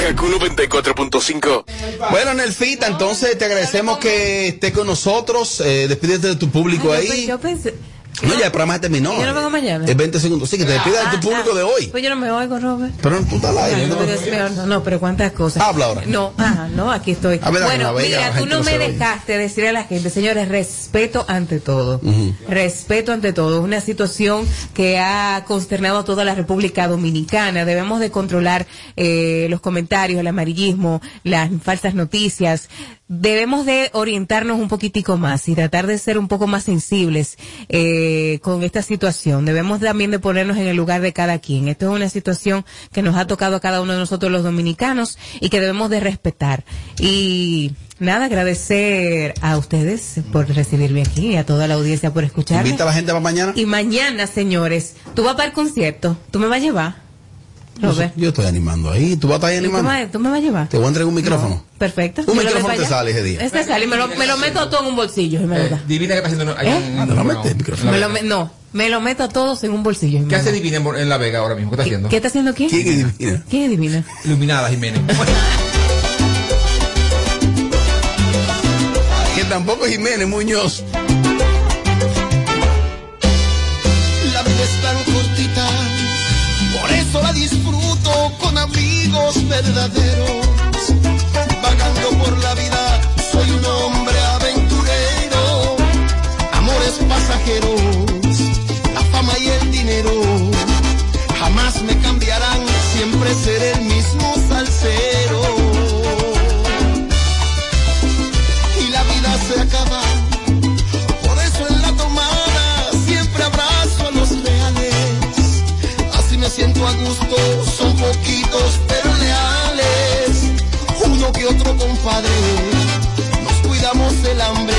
Kaku 94.5. Bueno, Nelfita, entonces te agradecemos que esté con nosotros. Eh, despídete de tu público Ay, ahí. Yo pensé. No, ya el programa terminó. ¿Y yo no vengo mañana? Es 20 segundos. Sí, que te despidas de tu Ah, público ah, de hoy. Pues yo no me oigo, Robert. Pero tú estás al aire. ¿no? No, pero cuántas cosas. Habla ahora. No, ajá, no, aquí estoy. Bueno, mira, tú no me se dejaste decirle a la gente, señores, respeto ante todo. Respeto ante todo. Una situación que ha consternado a toda la República Dominicana. Debemos de controlar eh, los comentarios, el amarillismo, las falsas noticias. Debemos de orientarnos un poquitico más y tratar de ser un poco más sensibles eh, con esta situación. Debemos también de ponernos en el lugar de cada quien. Esto es una situación que nos ha tocado a cada uno de nosotros los dominicanos y que debemos de respetar. Y nada, agradecer a ustedes por recibirme aquí y a toda la audiencia por escucharme. Invita a la gente para mañana. Y mañana, señores, tú vas para el concierto. ¿Tú me vas a llevar? Yo, yo estoy animando ahí. ¿Tú vas a estar ahí ¿Y ¿Tú, animando? me, tú me vas a llevar? Te voy a entregar un micrófono. Perfecto. Un Yo micrófono te sale ese día. Este sale y me lo, me lo meto todo en un bolsillo y me lo da. Divina que está haciendo allá ¿Eh? en- Ah, lo metes el micrófono. Me lo me- no, me lo meto a todos en un bolsillo. ¿Qué hace. Divina en, La Vega ahora mismo? ¿Qué está haciendo? ¿Qué está haciendo quién? ¿Quién es divina? ¿Quién es divina? Iluminada, Jiménez. Que tampoco es Jiménez Muñoz. La vida es tan cortita, por eso la disfruto verdaderos. Vagando por la vida, soy un hombre aventurero. Amores pasajeros, la fama y el dinero jamás me cambiarán, siempre seré el compadre, nos cuidamos del hambre.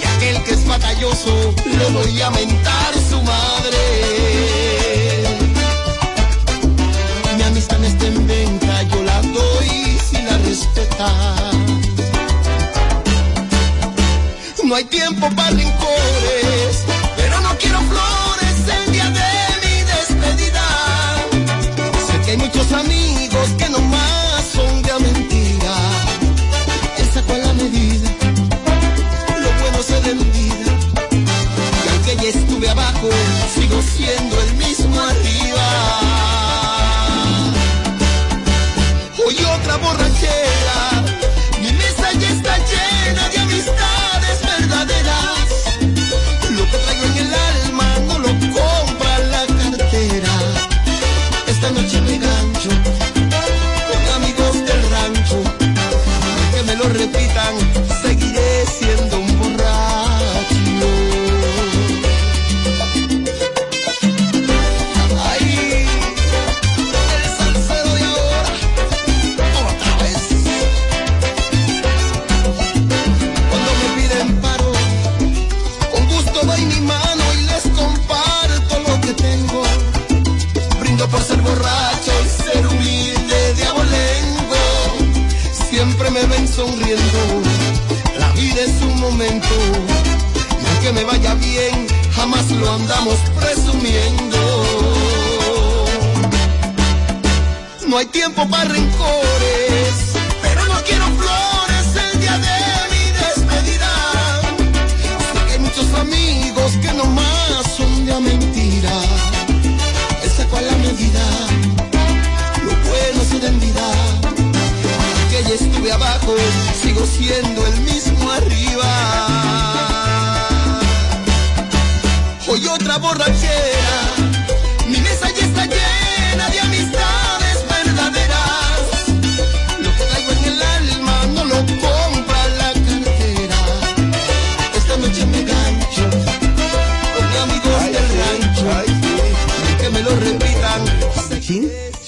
Y aquel que es batalloso, le voy a mentar su madre. Mi amistad no está en venta, yo la doy si la respetan. No hay tiempo para rencores,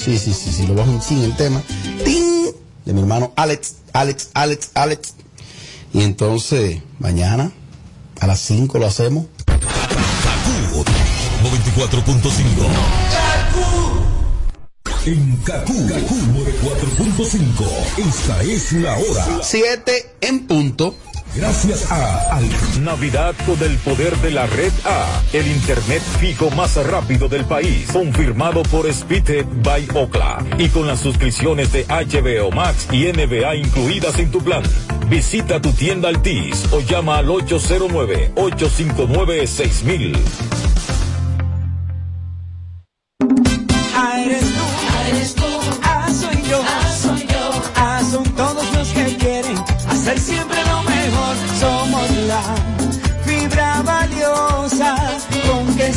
Sí, sí, sí, sí. lo bajo chin el tema. ¡Ting! De mi hermano Alex, Alex, Alex, Alex. Y entonces, mañana a las 5 lo hacemos. 94.5. En Kaku, 4.5. Esta es la hora. 7 en punto. Gracias a Al. Navidad con el poder de la red A, el internet fijo más rápido del país, confirmado por Speedtech by Ocla y con las suscripciones de HBO Max y NBA incluidas en tu plan. Visita tu tienda Altis o llama al 809-859-6000.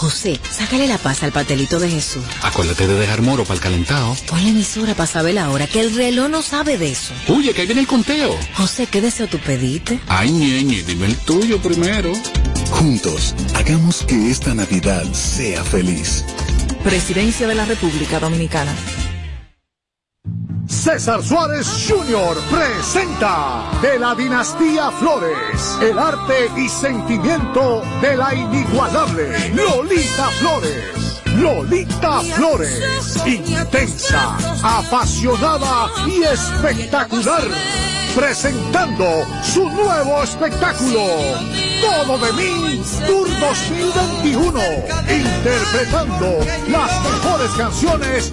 José, sácale la paz al pastelito de Jesús. Acuérdate de dejar moro para el calentado. Ponle emisora para saber la hora, que el reloj no sabe de eso. Oye, que ahí viene el conteo. José, ¿qué deseo tú pediste? Ay, ñeñe, dime el tuyo primero. Juntos, hagamos que esta Navidad sea feliz. Presidencia de la República Dominicana. César Suárez Jr. presenta de la dinastía Flores, el arte y sentimiento de la inigualable Lolita Flores. Lolita Flores, intensa, apasionada y espectacular, presentando su nuevo espectáculo, Todo de mí, Tour 2021, interpretando las mejores canciones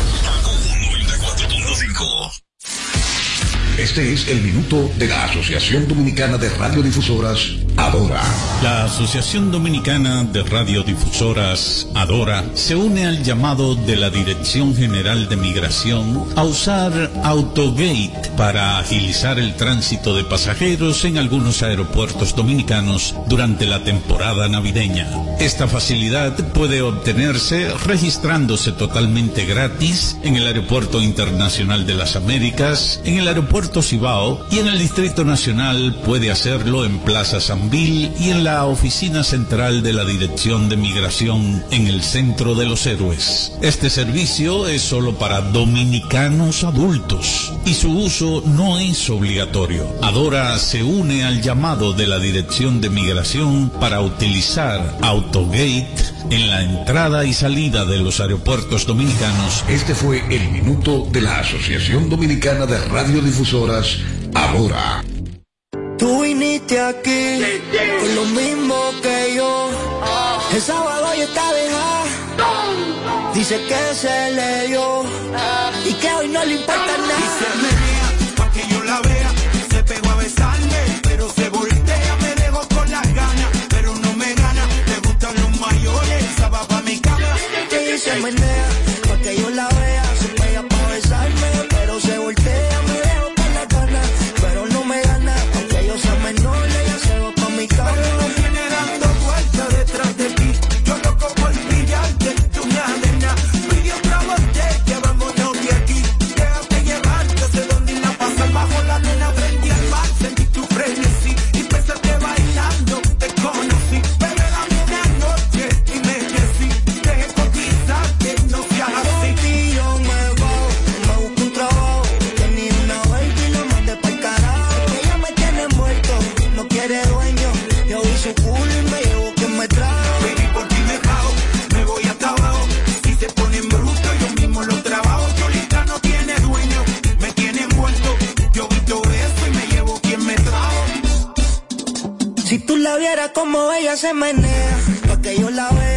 Este es el minuto de la Asociación Dominicana de Radiodifusoras, Adora. La Asociación Dominicana de Radiodifusoras, Adora, se une al llamado de la Dirección General de Migración a usar Autogate para agilizar el tránsito de pasajeros en algunos aeropuertos dominicanos durante la temporada navideña. Esta facilidad puede obtenerse registrándose totalmente gratis en el Aeropuerto Internacional de las Américas, en el Aeropuerto Cibao y en el Distrito Nacional puede hacerlo en Plaza Sambil y en la oficina central de la Dirección de Migración en el Centro de los Héroes. Este servicio es solo para dominicanos adultos y su uso no es obligatorio. Adora se une al llamado de la Dirección de Migración para utilizar Autogate en la entrada y salida de los aeropuertos dominicanos. Este fue el minuto de la Asociación Dominicana de Radiodifusoras, Adora. Tú viniste aquí con lo mismo que yo. El sábado ya está dejada. Dice que se le dio y que hoy no le importa nada. Y se menea pa' que yo la vea. Se pegó a besarme, pero se voltea. Me dejó con las ganas, pero no me gana. Le gustan los mayores, esa va pa' mi cama. Y se menea como ella se menea, pa' que yo la vea,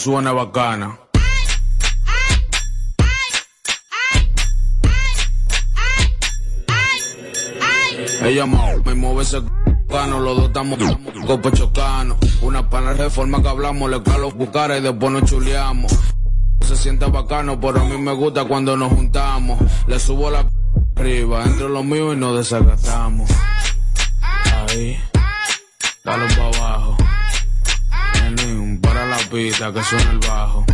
suene bacana. Ella me mueve ese cano, los dos estamos cope chocano. Una pana reforma que hablamos, le calo buscar y después nos chuleamos. Se siente bacano, pero a mí me gusta cuando nos juntamos. Le subo la arriba, entre los míos y nos desacatamos. Ahí, que suena el bajo.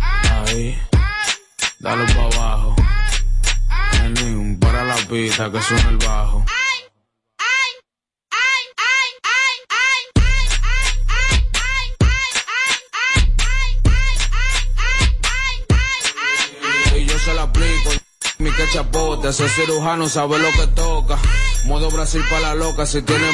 Ahí, dale pa' abajo. Lenín, para la pista que suena el bajo. Y yo se la aplico. Mi que chapote, ese cirujano sabe lo que toca. Modo Brasil para la loca, si tiene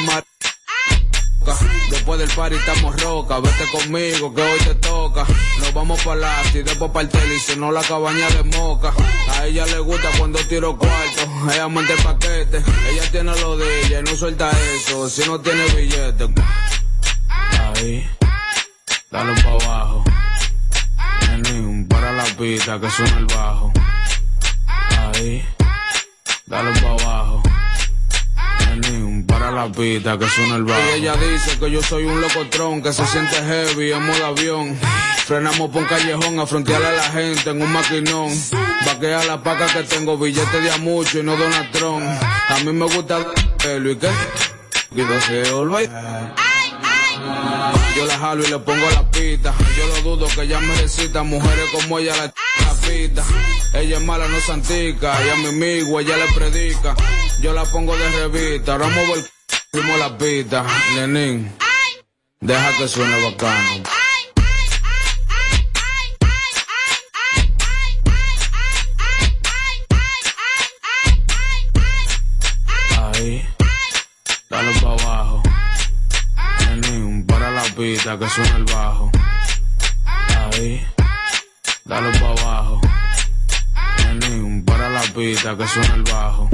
Después del party estamos roca, vete conmigo que hoy te toca. Nos vamos para la y después para el tele si no la cabaña de moca. A ella le gusta cuando tiro cuarto, ella monta el paquete. Ella tiene lo de y no suelta eso, si no tiene billete. Ahí, dale pa' abajo. Lenín, para la pista que suena el bajo. Ahí, dale pa' abajo. Para la pista que suena el bajo. Y ella dice que yo soy un locotrón que se siente heavy en modo avión. Frenamos por un callejón a frontearle a la gente en un maquinón. Vaquea la paca que tengo billete de a mucho y no Donatron. A mí me gusta pelo y qué. Y. Yo la jalo y le pongo la pita. Yo lo dudo que ella me recita. Mujeres como ella la, la pita. Ella es mala, no santica. Y a mi amigo ella le predica. Yo la pongo de revista. Ahora muevo el la pita. Lenín, deja que suene bacano. Que suena el bajo. Ahí, dale pa' abajo. Lenín, para la pista que suena el bajo.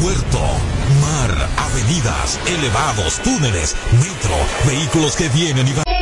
Puerto, mar, avenidas, elevados, túneles, metro, vehículos que vienen y van.